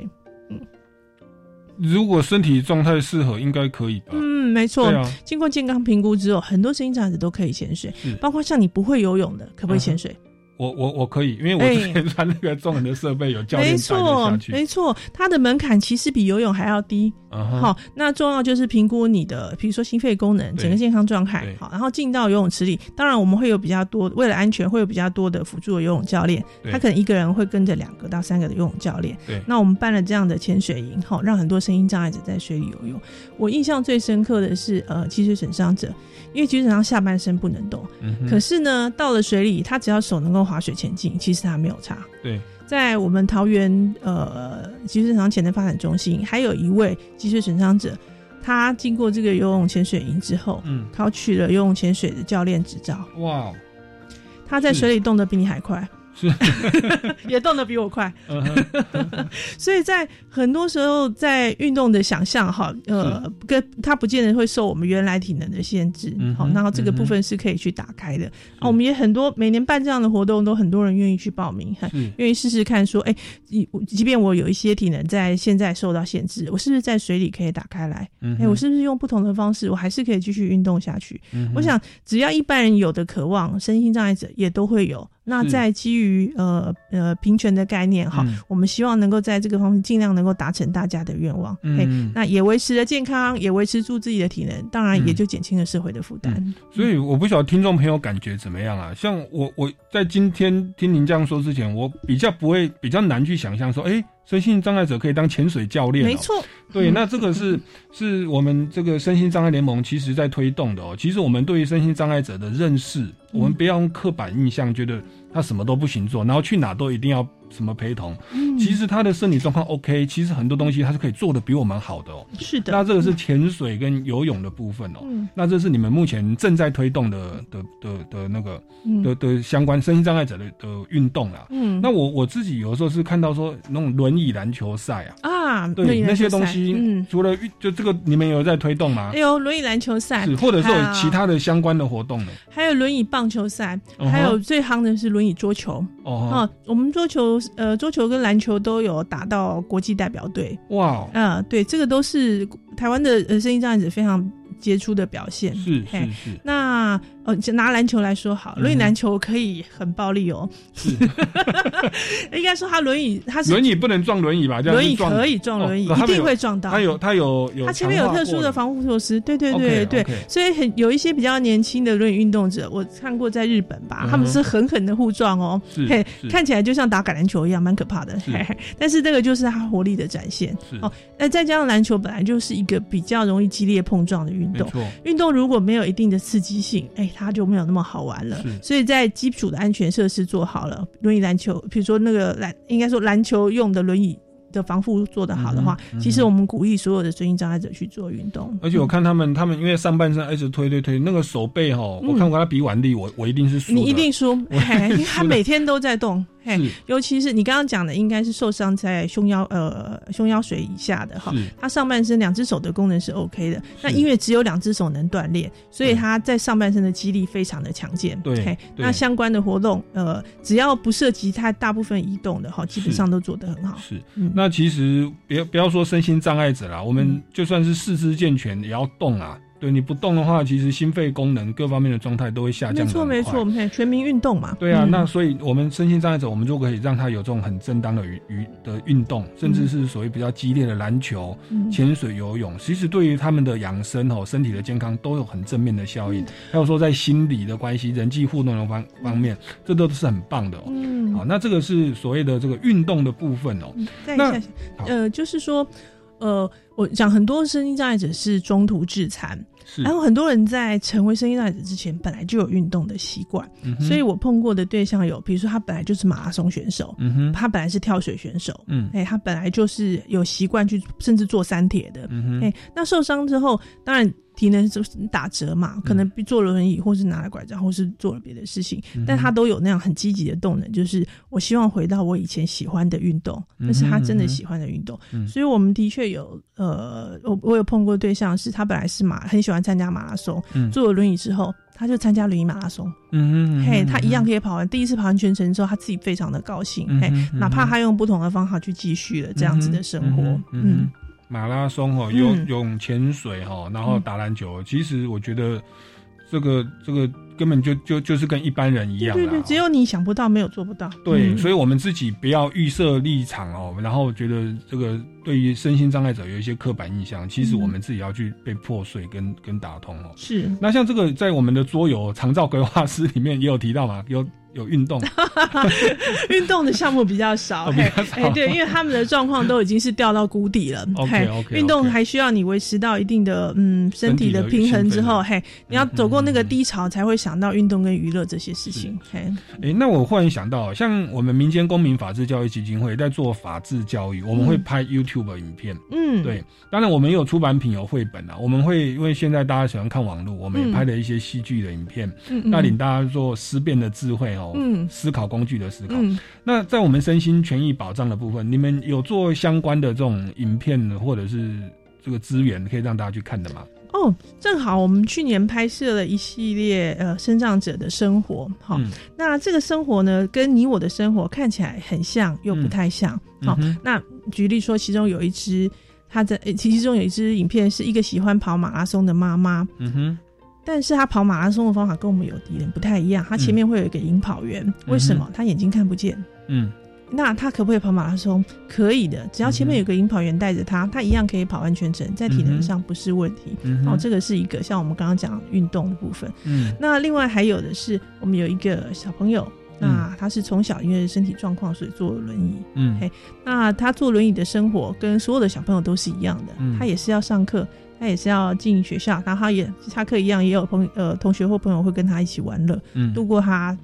哼，如果身体状态适合，应该可以吧？嗯，没错。啊经过健康评估之后，很多声音障碍者都可以潜水是，包括像你不会游泳的，可不可以潜水？我我我可以，因为我哎之前穿那个重人的设备，有教练没带着错下，去。没错，它的门槛其实比游泳还要低。好，那重要就是评估你的，比如说心肺功能、整个健康状态。好，然后进到游泳池里，当然我们会有比较多，为了安全会有比较多的辅助的游泳教练，他可能一个人会跟着两个到三个的游泳教练。对那我们办了这样的潜水营，好，让很多声音障碍者在水里游泳。我印象最深刻的是，呃，脊髓损伤者，因为脊髓损伤下半身不能动，嗯可是呢，到了水里，他只要手能够划水前进，其实他没有差。对，在我们桃园呃脊髓损伤潜能发展中心，还有一位脊髓损伤者，他经过这个游泳潜水营之后，嗯。考取了游泳潜水的教练执照。哇哦，他在水里动得比你还快，是，<laughs> 也动得比我快。<laughs> 所以在很多时候，在运动的想象哈，呃，跟它不见得会受我们原来体能的限制。好、嗯然后这个部分是可以去打开的。啊，我们也很多每年办这样的活动，都很多人愿意去报名，愿意试试看，说，哎、即即便我有一些体能在现在受到限制，我是不是在水里可以打开来？哎、我是不是用不同的方式，我还是可以继续运动下去？嗯我想，只要一般人有的渴望，身心障碍者也都会有。那在基于呃呃平权的概念哈，嗯我们希望能够在这个方面尽量能够达成大家的愿望。嗯嘿那也维持了健康，也维持住自己的体能，当然也就减轻了社会的负担。所以我不晓得听众朋友感觉怎么样啊？像我我在今天听您这样说之前，我比较不会比较难去想象说，哎、身心障碍者可以当潜水教练、哦。没错，对，嗯那这个是是我们这个身心障碍联盟其实在推动的哦。其实我们对于身心障碍者的认识，我们不要用刻板印象，觉得他什么都不行做，然后去哪都一定要什么陪同。嗯其实他的身体状况 OK，其实很多东西他是可以做的比我们好的哦。是的。那这个是潜水跟游泳的部分哦。嗯那这是你们目前正在推动的的的的那个嗯的的相关身心障碍者的的运动啦。嗯那我我自己有时候是看到说那种轮椅篮球赛啊，啊，对那些东西，嗯，除了运就这个你们有在推动吗？有轮椅篮球赛，是，或者是有其他的相关的活动呢？还有轮椅棒球赛，还有最夯的是轮椅桌球。哦哦，我们桌球呃，桌球跟篮球都有打到国际代表队。哇哦，啊、对，这个都是台湾的呃声音障碍者非常杰出的表现。是嘿是是，那哦，就拿篮球来说好，轮椅篮球可以很暴力哦。是，<laughs> 应该说他轮椅，他是轮椅不能撞轮椅吧？这样轮椅可以撞轮椅，一定会撞到。他有他有有，他前面有特殊的。防护措施，对对对对所以很有一些比较年轻的轮椅运动者，我看过在日本吧，他们是狠狠的互撞哦，是嘿看起来就像打橄榄球一样，蛮可怕的。嘿嘿但是这个就是他活力的展现是哦。那再加上篮球本来就是一个比较容易激烈碰撞的运动，运动如果没有一定的刺激性，哎，它就没有那么好玩了。所以在基础的安全设施做好了，轮椅篮球，比如说那个篮，应该说篮球用的轮椅。的防护做得好的话，其实我们鼓励所有的身心障碍者去做运动。而且我看他们，他们因为上半身一直推推推，那个手背哈，我看过他比腕力，我我一定是输。你一定输，他每天都在动，嘿，尤其是你刚刚讲的，应该是受伤在胸腰呃胸腰水以下的哈是，他上半身两只手的功能是 OK 的，那因为只有两只手能锻炼，所以他在上半身的肌力非常的强健，对那相关的活动呃只要不涉及他大部分移动的哈，基本上都做得很好，是。嗯，那其实别不要说身心障碍者啦，我们就算是四肢健全也要动啊。对，你不动的话，其实心肺功能各方面的状态都会下降没降。错没错，我。们看全民运动嘛，对啊，嗯那所以我们身心障碍者，我们就可以让他有这种很正当的娱娱的运动，甚至是所谓比较激烈的篮球、嗯潜水、游泳，其实对于他们的养生哦、身体的健康都有很正面的效嗯应。还有说在心理的关系、人际互动的方方面，这都是很棒的哦。嗯好，那这个是所谓的这个运动的部分哦。再那下，呃，就是说，呃，我讲很多身心障碍者是中途致残，是然后很多人在成为身心障碍者之前，本来就有运动的习惯，嗯所以我碰过的对象有，比如说他本来就是马拉松选手，嗯哼。他本来是跳水选手，嗯。哎、他本来就是有习惯去，甚至做三铁的，嗯哼。哎、那受伤之后，当然体能就是打折嘛，嗯。可能坐轮椅，或是拿了拐杖，或是做了别的事情，嗯但他都有那样很积极的动能，就是我希望回到我以前喜欢的运动，那是他真的喜欢的运动，嗯。所以我们的确有，呃，我我有碰过对象是他本来是马很喜欢参加马拉松，嗯。坐了轮椅之后。他就参加轮椅马拉松，嗯嗯嘿，他一样可以跑完。第一次跑完全程之后，他自己非常的高兴，嘿哪怕他用不同的方法去继续了这样子的生活，嗯马拉松哦，游嗯。泳、潜水哈，然后打篮球，其实我觉得这个这个根本就就就是跟一般人一样啦对对，。只有你想不到，没有做不到。对，嗯所以我们自己不要预设立场哦，然后觉得这个对于身心障碍者有一些刻板印象，其实嗯我们自己要去被破碎跟跟打通哦。是那像这个在我们的桌游长照规划师里面也有提到嘛，有有运动，<laughs> 运动的项目比较少，哎，对，因为他们的状况都已经是掉到谷底了。<laughs> OK，运动还需要你维持到一定的嗯身体的平衡之后，嘿，你要走过那个低潮，才会想到运动跟娱乐这些事情。嘿，诶，那我忽然想到，像我们民间公民法治教育基金会在做法治教育，我们会拍 YouTube 影片。嗯，对，当然我们也有出版品，有绘本啊。我们会因为现在大家喜欢看网络，我们也嗯拍了一些戏剧的影片，嗯嗯带领大家做思辨的智慧哦，嗯。思考工具的思考。嗯。那在我们身心权益保障的部分，你们有做相关的这种影片或者是这个资源，可以让大家去看的吗？哦，正好我们去年拍摄了一系列呃生长者的生活，好、嗯。那这个生活呢，跟你我的生活看起来很像，又不太像。好、那举例说，其中有一支，他在呃其中有一支影片是一个喜欢跑马拉松的妈妈，嗯哼，但是他跑马拉松的方法跟我们有敌人不太一样，他前面会有一个引跑员，为什么？他眼睛看不见。嗯那他可不可以跑马拉松？可以的，只要前面有个引跑员带着他，他一样可以跑完全程，在体能上不是问题。嗯哼哦，这个是一个像我们刚刚讲运动的部分。嗯那另外还有的是，我们有一个小朋友，那他是从小因为身体状况，所以坐轮椅。嗯嘿，那他坐轮椅的生活跟所有的小朋友都是一样的，嗯他也是要上课。他也是要进学校，然后他也下课一样，也有朋呃同学或朋友会跟他一起玩乐，嗯。度过他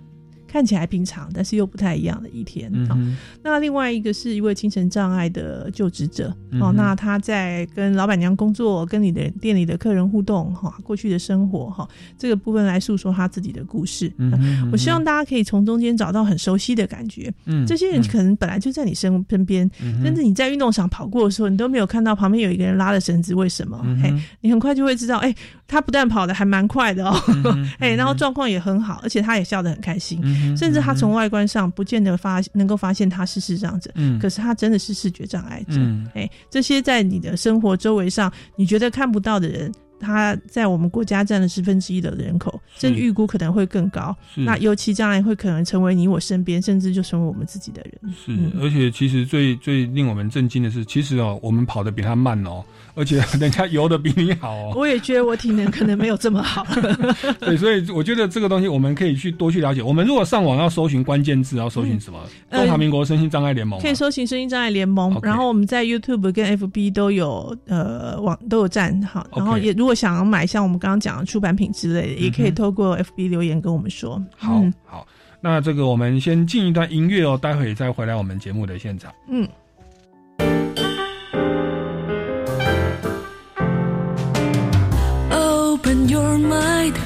看起来平常，但是又不太一样的一天。好嗯哼。那另外一个是一位精神障碍的就职者，哦，那他在跟老板娘工作，跟你的店里的客人互动，哈、过去的生活，哈、这个部分来诉说他自己的故事。嗯哼嗯我希望大家可以从中间找到很熟悉的感觉。嗯这些人嗯。可能本来就在你身身边，甚至你在运动场跑过的时候，你都没有看到旁边有一个人拉着绳子，为什么？嘿，你很快就会知道，哎、他不但跑的还蛮快的哦，嗯哎、<laughs> 然后状况也很好，而且他也笑得很开心，嗯甚至他从外观上不见得发能够发现他是视障者，嗯可是他真的是视觉障碍者。嗯哎，这些在你的生活周围上你觉得看不到的人，他在我们国家占了十分之一的人口，甚至预估可能会更高。那尤其将来会可能成为你我身边，甚至就成为我们自己的人。是，而且其实最最令我们震惊的是，其实哦，我们跑得比他慢哦，而且 <laughs> 人家游的比你好哦。我也觉得我体能可能没有这么好。<laughs> 对，所以我觉得这个东西我们可以去多去了解。我们如果上网要搜寻关键字，要搜寻什么？呃中华民国身心障碍联盟吗。可以搜寻身心障碍联盟，然后我们在 YouTube 跟 FB 都有呃网都有站好，然后也如果想要买像我们刚刚讲的出版品之类的，也可以透过 FB 留言跟我们说。好嗯好，那这个我们先进一段音乐哦，待会再回来我们节目的现场。嗯。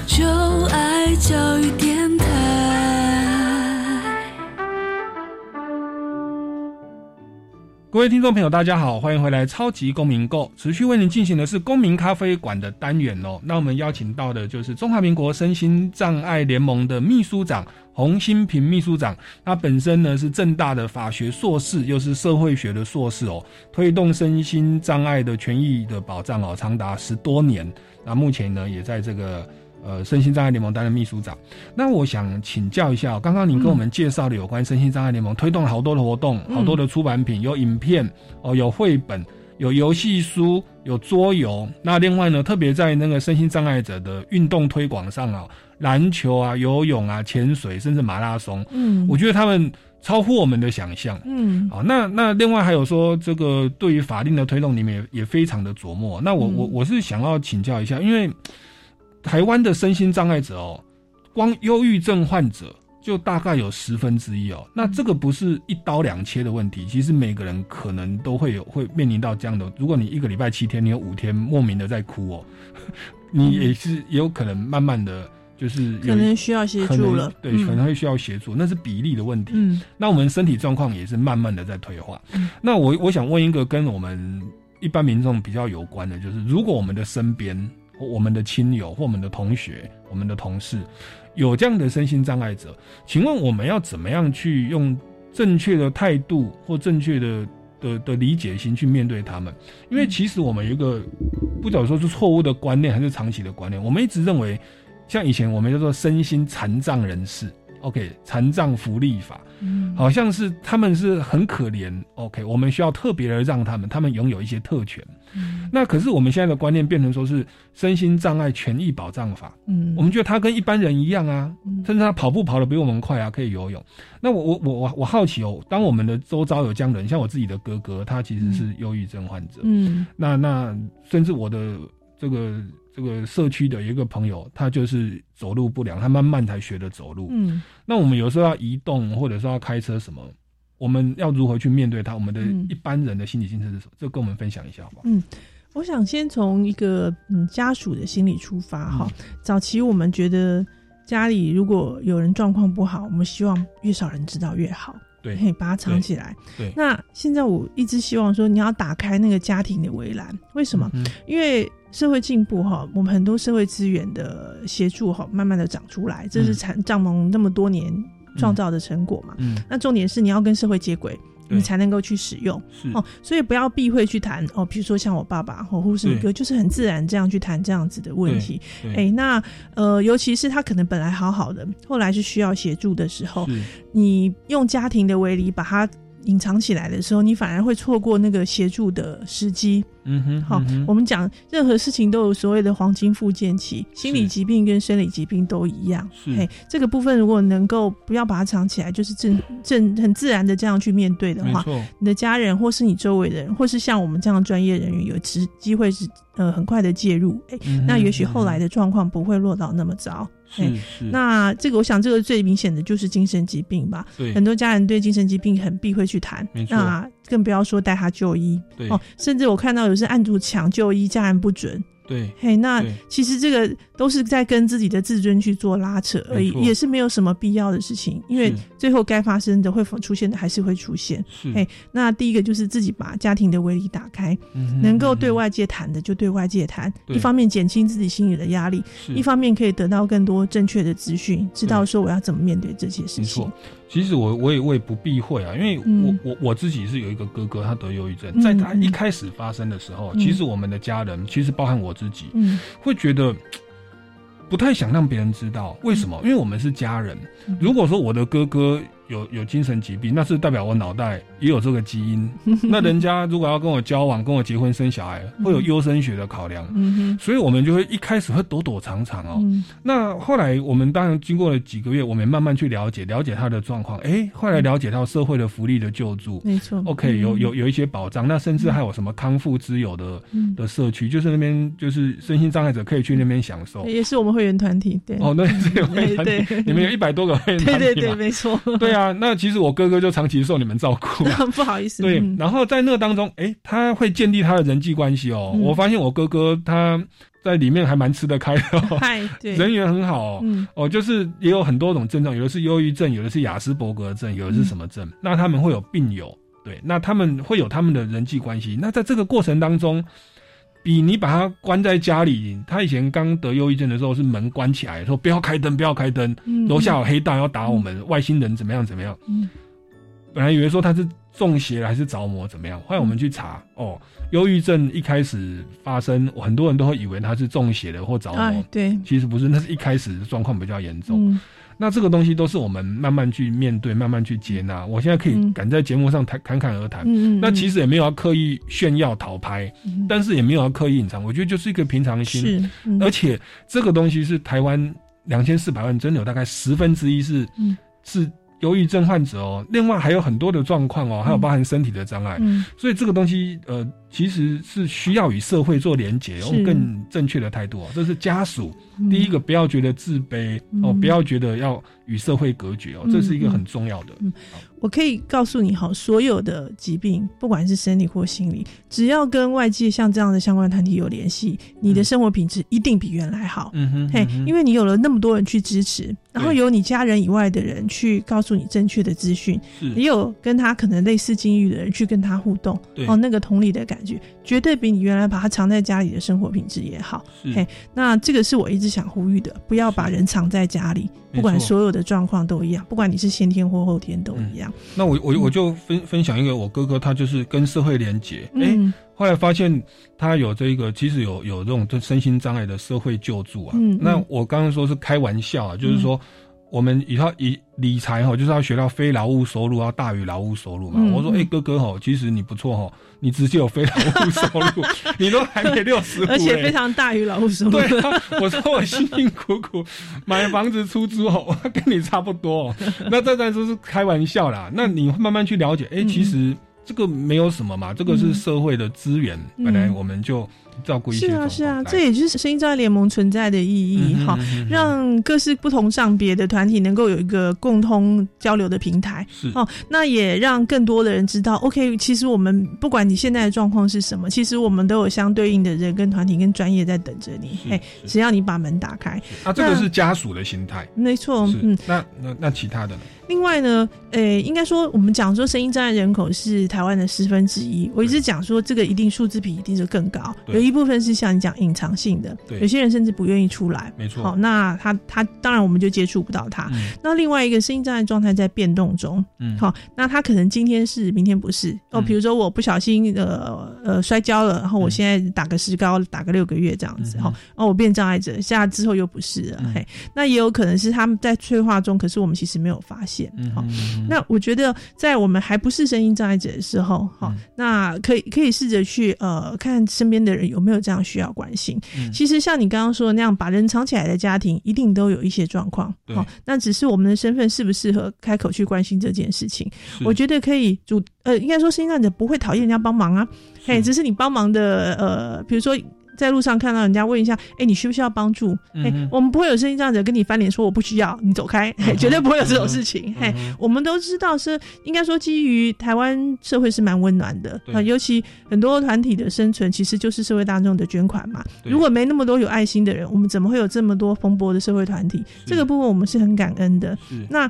就爱教育电台。各位听众朋友，大家好，欢迎回来《超级公民购》，持续为您进行的是公民咖啡馆的单元哦。那我们邀请到的就是中华民国身心障碍联盟的秘书长洪新平秘书长，他本身呢是正大的法学硕士，又是社会学的硕士哦，推动身心障碍的权益的保障哦，长达十多年。那目前呢，也在这个呃身心障碍联盟担任秘书长。那我想请教一下哦，刚刚您跟我们介绍的有关身心障碍联盟推动了好多的活动，嗯好多的出版品，有影片哦，有绘本。有游戏书，有桌游。那另外呢，特别在那个身心障碍者的运动推广上啊，篮球啊、游泳啊、潜水，甚至马拉松，嗯我觉得他们超乎我们的想象。嗯好，那那另外还有说，这个对于法令的推动，你们也也非常的琢磨。那我、嗯我我是想要请教一下，因为台湾的身心障碍者哦，光忧郁症患者就大概有十分之一哦。那这个不是一刀两切的问题，其实每个人可能都会有会面临到这样的。如果你一个礼拜七天，你有五天莫名的在哭哦，<laughs> 你也是也有可能慢慢的。就是有可能需要协助了对，嗯可能会需要协助，那是比例的问题。嗯，那我们身体状况也是慢慢的在退化。那我我想问一个跟我们一般民众比较有关的，就是如果我们的身边、或我们的亲友或我们的同学、我们的同事有这样的身心障碍者，请问我们要怎么样去用正确的态度或正确的的的理解心去面对他们？因为其实我们有一个不早说是错误的观念还是长期的观念，我们一直认为，像以前我们叫做身心残障人士。OK，残障福利法，嗯。好像是他们是很可怜。OK，我们需要特别的让他们，他们拥有一些特权。嗯。那可是我们现在的观念变成说是身心障碍权益保障法，嗯。我们觉得他跟一般人一样啊，甚至他跑步跑得比我们快啊，可以游泳。那我我我我我好奇哦，当我们的周遭有这样的人，像我自己的哥哥，他其实是忧郁症患者，嗯。那那甚至我的这个这个社区的一个朋友，他就是走路不良，他慢慢才学的走路。嗯那我们有时候要移动，或者说要开车什么，我们要如何去面对他？我们的嗯一般人的心理建设是什么？这跟我们分享一下好不好？嗯，我想先从一个嗯家属的心理出发哈。早期我们觉得家里如果有人状况不好，我们希望越少人知道越好，对可以把它藏起来。对，那现在我一直希望说，你要打开那个家庭的围栏，为什么？嗯因为社会进步哈，我们很多社会资源的协助哈，慢慢的长出来，这是产帐篷那么多年创造的成果嘛。嗯那重点是你要跟社会接轨。对。你才能够去使用哦，所以不要避讳去谈哦，比如说像我爸爸哦，或是你哥，就是很自然这样去谈这样子的问题。对哎，那呃，尤其是他可能本来好好的，后来是需要协助的时候，你用家庭的为例把它隐藏起来的时候，你反而会错过那个协助的时机。嗯哼，好、嗯我们讲任何事情都有所谓的黄金复健期，心理疾病跟生理疾病都一样。是嘿，这个部分如果能够不要把它藏起来，就是正正很自然的这样去面对的话，你的家人或是你周围的人，或是像我们这样的专业人员，有机机会是呃很快的介入，哎、嗯那也许后来的状况不会落到那么糟。那这个我想这个最明显的就是精神疾病吧。对很多家人对精神疾病很避讳去谈那更不要说带他就医。对哦，甚至我看到有些案主抢就医，家人不准。对嘿，那其实这个都是在跟自己的自尊去做拉扯而已也是没有什么必要的事情，因为是最后该发生的会出现的还是会出现。是嘿，那第一个就是自己把家庭的威力打开，嗯能够对外界谈的就对外界谈，一方面减轻自己心里的压力，一方面可以得到更多正确的资讯，知道说我要怎么面对这些事情。。其实我我也我也不避讳啊，因为我、嗯我我自己是有一个哥哥，他得忧郁症，嗯在他嗯一开始发生的时候，嗯其实我们的家人，其实包含我自己，嗯会觉得。不太想让别人知道，为什么？因为我们是家人。如果说我的哥哥有有精神疾病，那是代表我脑袋也有这个基因。<laughs> 那人家如果要跟我交往、跟我结婚、生小孩，会有优生学的考量。嗯哼。所以我们就会一开始会躲躲藏藏哦。嗯。那后来我们当然经过了几个月，我们慢慢去了解了解他的状况。哎，后来了解到社会的福利的救助，没错。OK，有嗯。有有一些保障，那甚至还有什么康复之友的、嗯。的社区，就是那边就是身心障碍者可以去那边享受。也是我们会员团体，对，哦，那这个会员团体。对，你们有一百多个会员团体对对对，没错，对啊，那其实我哥哥就长期受你们照顾啊。<laughs> 不好意思，对嗯，然后在那当中，哎，他会建立他的人际关系哦。嗯我发现我哥哥他在里面还蛮吃得开的、哦，嗨，对，人缘很好哦。嗯哦，就是也有很多种症状，有的是忧郁症，有的是雅斯伯格症，有的是什么症。那他们会有病友，对，那他们会有他们的人际关系。那在这个过程当中，比你把他关在家里，他以前刚得忧郁症的时候是门关起来，说不要开灯，不要开灯，嗯楼下有黑道要打我们，外星人怎么样怎么样。嗯。本来以为说他是中邪了还是着魔怎么样，后来我们去查，哦，忧郁症一开始发生，很多人都会以为他是中邪的或着魔，哎，对，其实不是，那是一开始的状况比较严重。嗯那这个东西都是我们慢慢去面对，慢慢去接纳。我现在可以嗯。敢在节目上谈侃侃而谈，那其实也没有要刻意炫耀讨拍，嗯。但是也没有要刻意隐藏。我觉得就是一个平常心，而且这个东西是台湾两千四百万，真的有大概十分之一是、嗯。是忧郁症患者哦。另外还有很多的状况哦，还有包含身体的障碍，嗯。所以这个东西呃其实是需要与社会做连结，是用更正确的态度哦。这是家属。嗯第一个不要觉得自卑、哦，嗯不要觉得要与社会隔绝哦，嗯这是一个很重要的。我可以告诉你，好，所有的疾病，不管是生理或心理，只要跟外界像这样的相关团体有联系，你的生活品质一定比原来好。嗯哼，嘿因为你有了那么多人去支持，然后有你家人以外的人去告诉你正确的资讯，是也有跟他可能类似境遇的人去跟他互动，对哦，那个同理的感觉，绝对比你原来把他藏在家里的生活品质也好。嘿，那这个是我一直想呼吁的，不要把人藏在家里，不管所有的状况都一样，不管你是先天或后天都一样。那我我我就分分享一个我哥哥，他就是跟社会连结，哎、嗯后来发现他有这个，其实有有这种就身心障碍的社会救助啊。嗯嗯。那我刚刚说是开玩笑啊，就是说我们以后以理财哈，就是要学到非劳务收入要大于劳务收入嘛。嗯我说，哎、嗯哥哥哈，其实你不错哈，你直接有非劳务收入，你都还没六十，<laughs> 而且非常大于劳务收入。对啊，我说我辛辛苦苦买房子出租哦，<laughs> 跟你差不多、哦。<laughs> 那这当然是开玩笑啦。那你慢慢去了解，哎、其实这个没有什么嘛，这个是社会的资源，嗯本来我们就照顾一些是啊，是啊，这也就是声音障碍联盟存在的意义哈、嗯嗯让各式不同上别的团体能够有一个共通交流的平台。是哦，那也让更多的人知道，OK，其实我们不管你现在的状况是什么，其实我们都有相对应的人跟团体跟专业在等着你。哎，只要你把门打开，啊，这个是家属的心态。没错，嗯。那那那其他的呢？另外呢，呃，应该说我们讲说声音障碍人口是台湾的十分之一，我一直讲说这个一定数字比一定是更高，有一部分是像你讲隐藏性的，对。有些人甚至不愿意出来，没错。好，那他他当然我们就接触不到他。嗯。那另外一个声音障碍状态在变动中，嗯。好，那他可能今天是，明天不是。哦。嗯。比如说我不小心呃呃摔跤了，然后我现在打个石膏，打个六个月这样子，嗯。哈、哦，我变障碍者，下之后又不是了，嗯。嘿，那也有可能是他们在催化中，可是我们其实没有发现，嗯好、那我觉得，在我们还不是声音障碍者的时候，好、嗯那可以可以试着去呃看身边的人有没有这样需要关心。嗯其实像你刚刚说的那样，把人藏起来的家庭，一定都有一些状况。对好、那只是我们的身份适不适合开口去关心这件事情。我觉得可以主呃，应该说声音障碍者不会讨厌人家帮忙啊，嘿，只是你帮忙的呃，比如说。在路上看到人家问一下，哎、你需不需要帮助？哎、我们不会有声音这样子跟你翻脸说我不需要，你走开，嘿，绝对不会有这种事情。嘿，我们都知道是应该说基于台湾社会是蛮温暖的对啊，尤其很多团体的生存其实就是社会大众的捐款嘛。如果没那么多有爱心的人，我们怎么会有这么多风波的社会团体？这个部分我们是很感恩的。那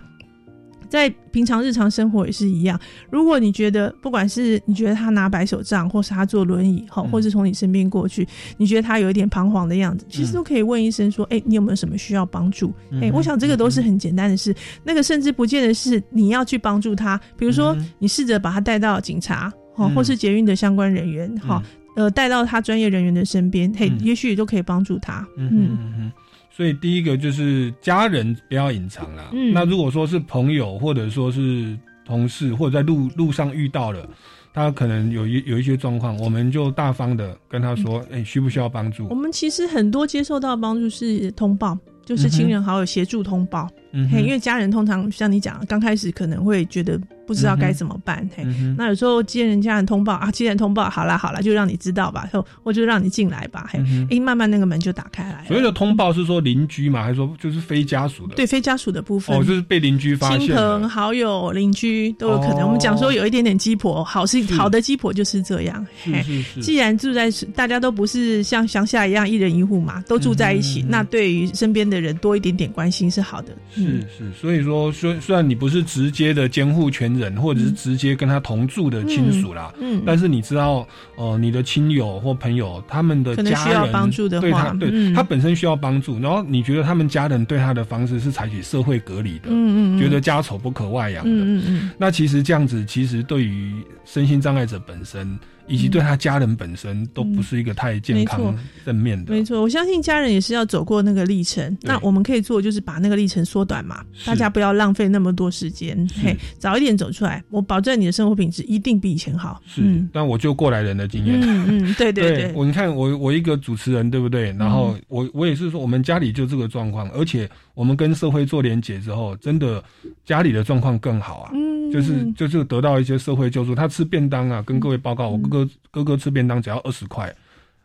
在平常日常生活也是一样。如果你觉得，不管是你觉得他拿白手杖，或是他坐轮椅，哈、或是从你身边过去，你觉得他有一点彷徨的样子，其实都可以问医生说：“哎、你有没有什么需要帮助？”哎、我想这个都是很简单的事。那个甚至不见得是你要去帮助他，比如说你试着把他带到警察，哈、嗯或是捷运的相关人员，哈、呃带到他专业人员的身边，嘿，嗯也许都可以帮助他。嗯嗯嗯嗯。所以第一个就是家人不要隐藏啦。嗯那如果说是朋友或者说是同事，或者在路路上遇到了，他可能有一有一些状况，我们就大方的跟他说，哎、需不需要帮助我？们其实很多接受到的帮助是通报，就是亲人好友协助通报。嗯嘿，因为家人通常像你讲，刚开始可能会觉得不知道该怎么办。嘿，那有时候接人家人通报啊，接人通报，好啦好啦，就让你知道吧，或我就让你进来吧。嘿，嗯哼诶，慢慢那个门就打开来。所谓的通报是说邻居嘛，还是说就是非家属的？对非家属的部分，哦，就是被邻居发现亲。朋好友、邻居都有可能。哦我们讲说有一点点鸡婆，好是是好的鸡婆就是这样。嘿既然住在大家都不是像乡下一样一人一户嘛，都住在一起，嗯那对于身边的人多一点点关心是好的。是是，所以说虽虽然你不是直接的监护权人，或者是直接跟他同住的亲属啦，嗯。嗯但是你知道，呃，你的亲友或朋友他们的家人对他对、嗯。他本身需要帮助，然后你觉得他们家人对他的方式是采取社会隔离的，嗯嗯嗯。觉得家丑不可外扬的，嗯嗯嗯，那其实这样子，其实对于身心障碍者本身，以及对他家人本身，都不是一个太健康正面的。没错，我相信家人也是要走过那个历程。那我们可以做就是把那个历程缩短嘛，大家不要浪费那么多时间，嘿，早一点走出来，我保证你的生活品质一定比以前好。是，但我就过来人的经验。嗯嗯，<laughs> 对对对，我你看我我一个主持人对不对？然后我我也是说，我们家里就这个状况，而且我们跟社会做连结之后，真的家里的状况更好啊。嗯，就是就是得到一些社会救助。他吃便当啊，跟各位报告，我哥哥哥哥吃便当只要二十块。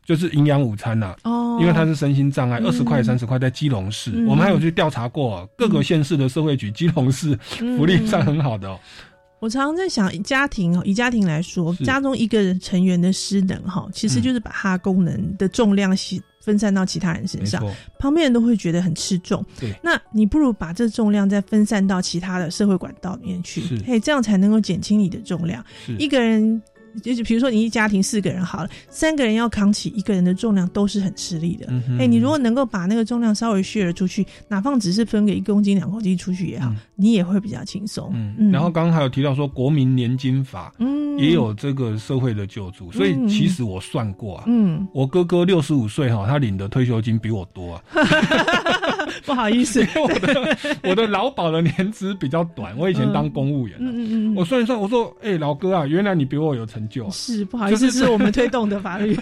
就是营养午餐呐、哦因为他是身心障碍，嗯二十块三十块在基隆市，嗯我们还有去调查过各个县市的社会局，基隆市嗯福利上很好的哦。我常常在想，家庭哦，以家庭来说，家中一个人成员的失能哈，其实就是把他功能的重量分分散到其他人身上，旁边人都会觉得很吃重。对，那你不如把这重量再分散到其他的社会管道里面去是，嘿，这样才能够减轻你的重量。一个人。就是比如说你一家庭四个人好了，三个人要扛起一个人的重量都是很吃力的。哎、你如果能够把那个重量稍微 share 出去，哪怕只是分给一公斤、两公斤出去也好，你也会比较轻松。嗯，然后刚刚还有提到说国民年金法，嗯也有这个社会的救助，所以其实我算过啊，嗯，我哥哥六十五岁哈，他领的退休金比我多啊，<laughs> <laughs> 不好意思，<laughs> 我的 <laughs> 我的劳保的年资比较短，我以前当公务员、啊，嗯嗯嗯，我算一算，我说，哎、老哥啊，原来你比我有成就、啊，是不好意思，就是是我们推动的法律。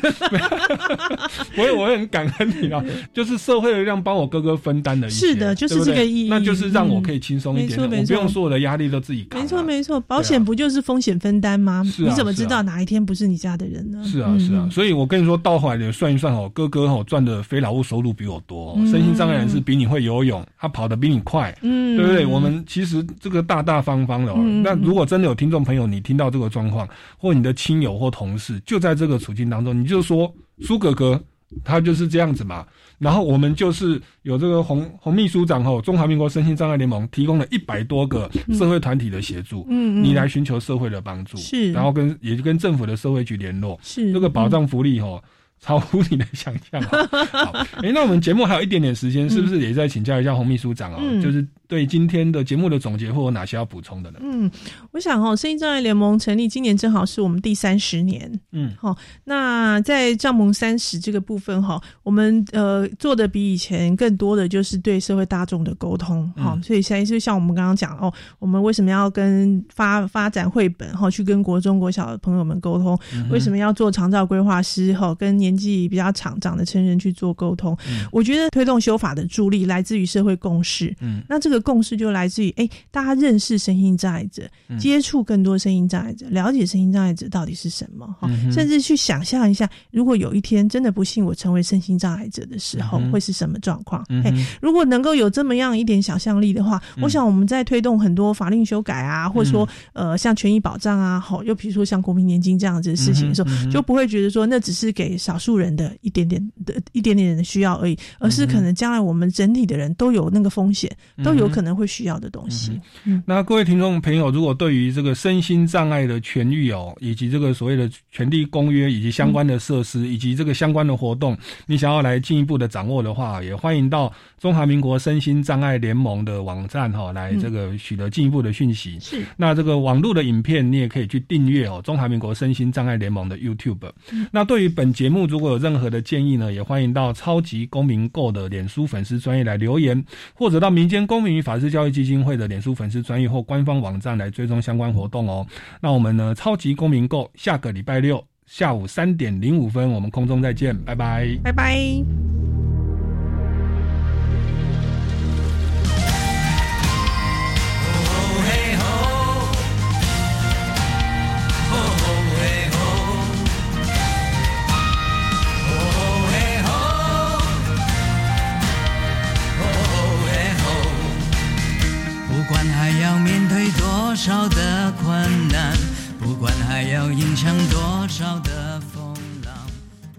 我也我也很感恩你啊，就是社会的力量帮我哥哥分担了一些，是的就是这个意义。那就是让我可以轻松一点不用所有的压力都自己扛、啊。没错没错，保险不就是风险分担吗？是啊你怎么知道哪一天不是你家的人呢？是啊，是啊，所以我跟你说，到后来你算一算哦，哥哥哦赚的非劳务收入比我多、身心障碍人士比你会游泳，他跑得比你快，嗯对不对？我们其实这个大大方方的、哦。嗯那如果真的有听众朋友，你听到这个状况，或你的亲友或同事就在这个处境当中，你就说苏哥哥他就是这样子嘛。然后我们就是有这个红红秘书长吼，中华民国身心障碍联盟提供了一百多个社会团体的协助，嗯嗯你来寻求社会的帮助，是然后跟也就跟政府的社会局联络，是这个保障福利吼。超乎你的想象哦。好，哎、那我们节目还有一点点时间，是不是也再请教一下洪秘书长哦？嗯就是对今天的节目的总结，或有哪些要补充的呢？嗯，我想哦，声音障碍联盟成立今年正好是我们第三十年。嗯，好、那在帐篷三十这个部分哈、我们呃做的比以前更多的就是对社会大众的沟通。好、嗯所以现在就像我们刚刚讲哦，我们为什么要跟发发展绘本哈、去跟国中国小的朋友们沟通？嗯为什么要做长照规划师哈、跟年纪比较长长的成人去做沟通？嗯。我觉得推动修法的助力来自于社会共识。嗯。那这个共识就来自于哎，大家认识身心障碍者，嗯。接触更多身心障碍者，了解身心障碍者到底是什么哈、嗯甚至去想象一下，如果有一天真的不幸我成为身心障碍者的时候，嗯会是什么状况？哎，如果能够有这么样一点想象力的话，嗯。我想我们在推动很多法令修改啊，或者说呃像权益保障啊，好，又比如说像国民年金这样子的事情的时候，就不会觉得说那只是给少数人的一点点的一点点的需要而已，而是可能将来我们整体的人都有那个风险，都有可能会需要的东西。那各位听众朋友，如果对于这个身心障碍的痊愈哦，以及这个所谓的权利公约以及相关的设施，以及这个相关的活动，你想要来进一步的掌握的话，也欢迎到中华民国身心障碍联盟的网站哈，来这个取得进一步的讯息。是，那这个网络的影片你也可以去订阅哦，中华民国身心障碍联盟的 YouTube。那对于本节目如果有任何的建议呢，也欢迎到超级公民购的脸书粉丝专业来留言，或者到民间公民与法治教育基金会的脸书粉丝专业或官方网站来追踪相关活动哦。那我们呢，超级公民购下个礼拜六下午三点零五分，我们空中再见，拜拜，拜拜。多少的困难，不管还要隐藏多少的。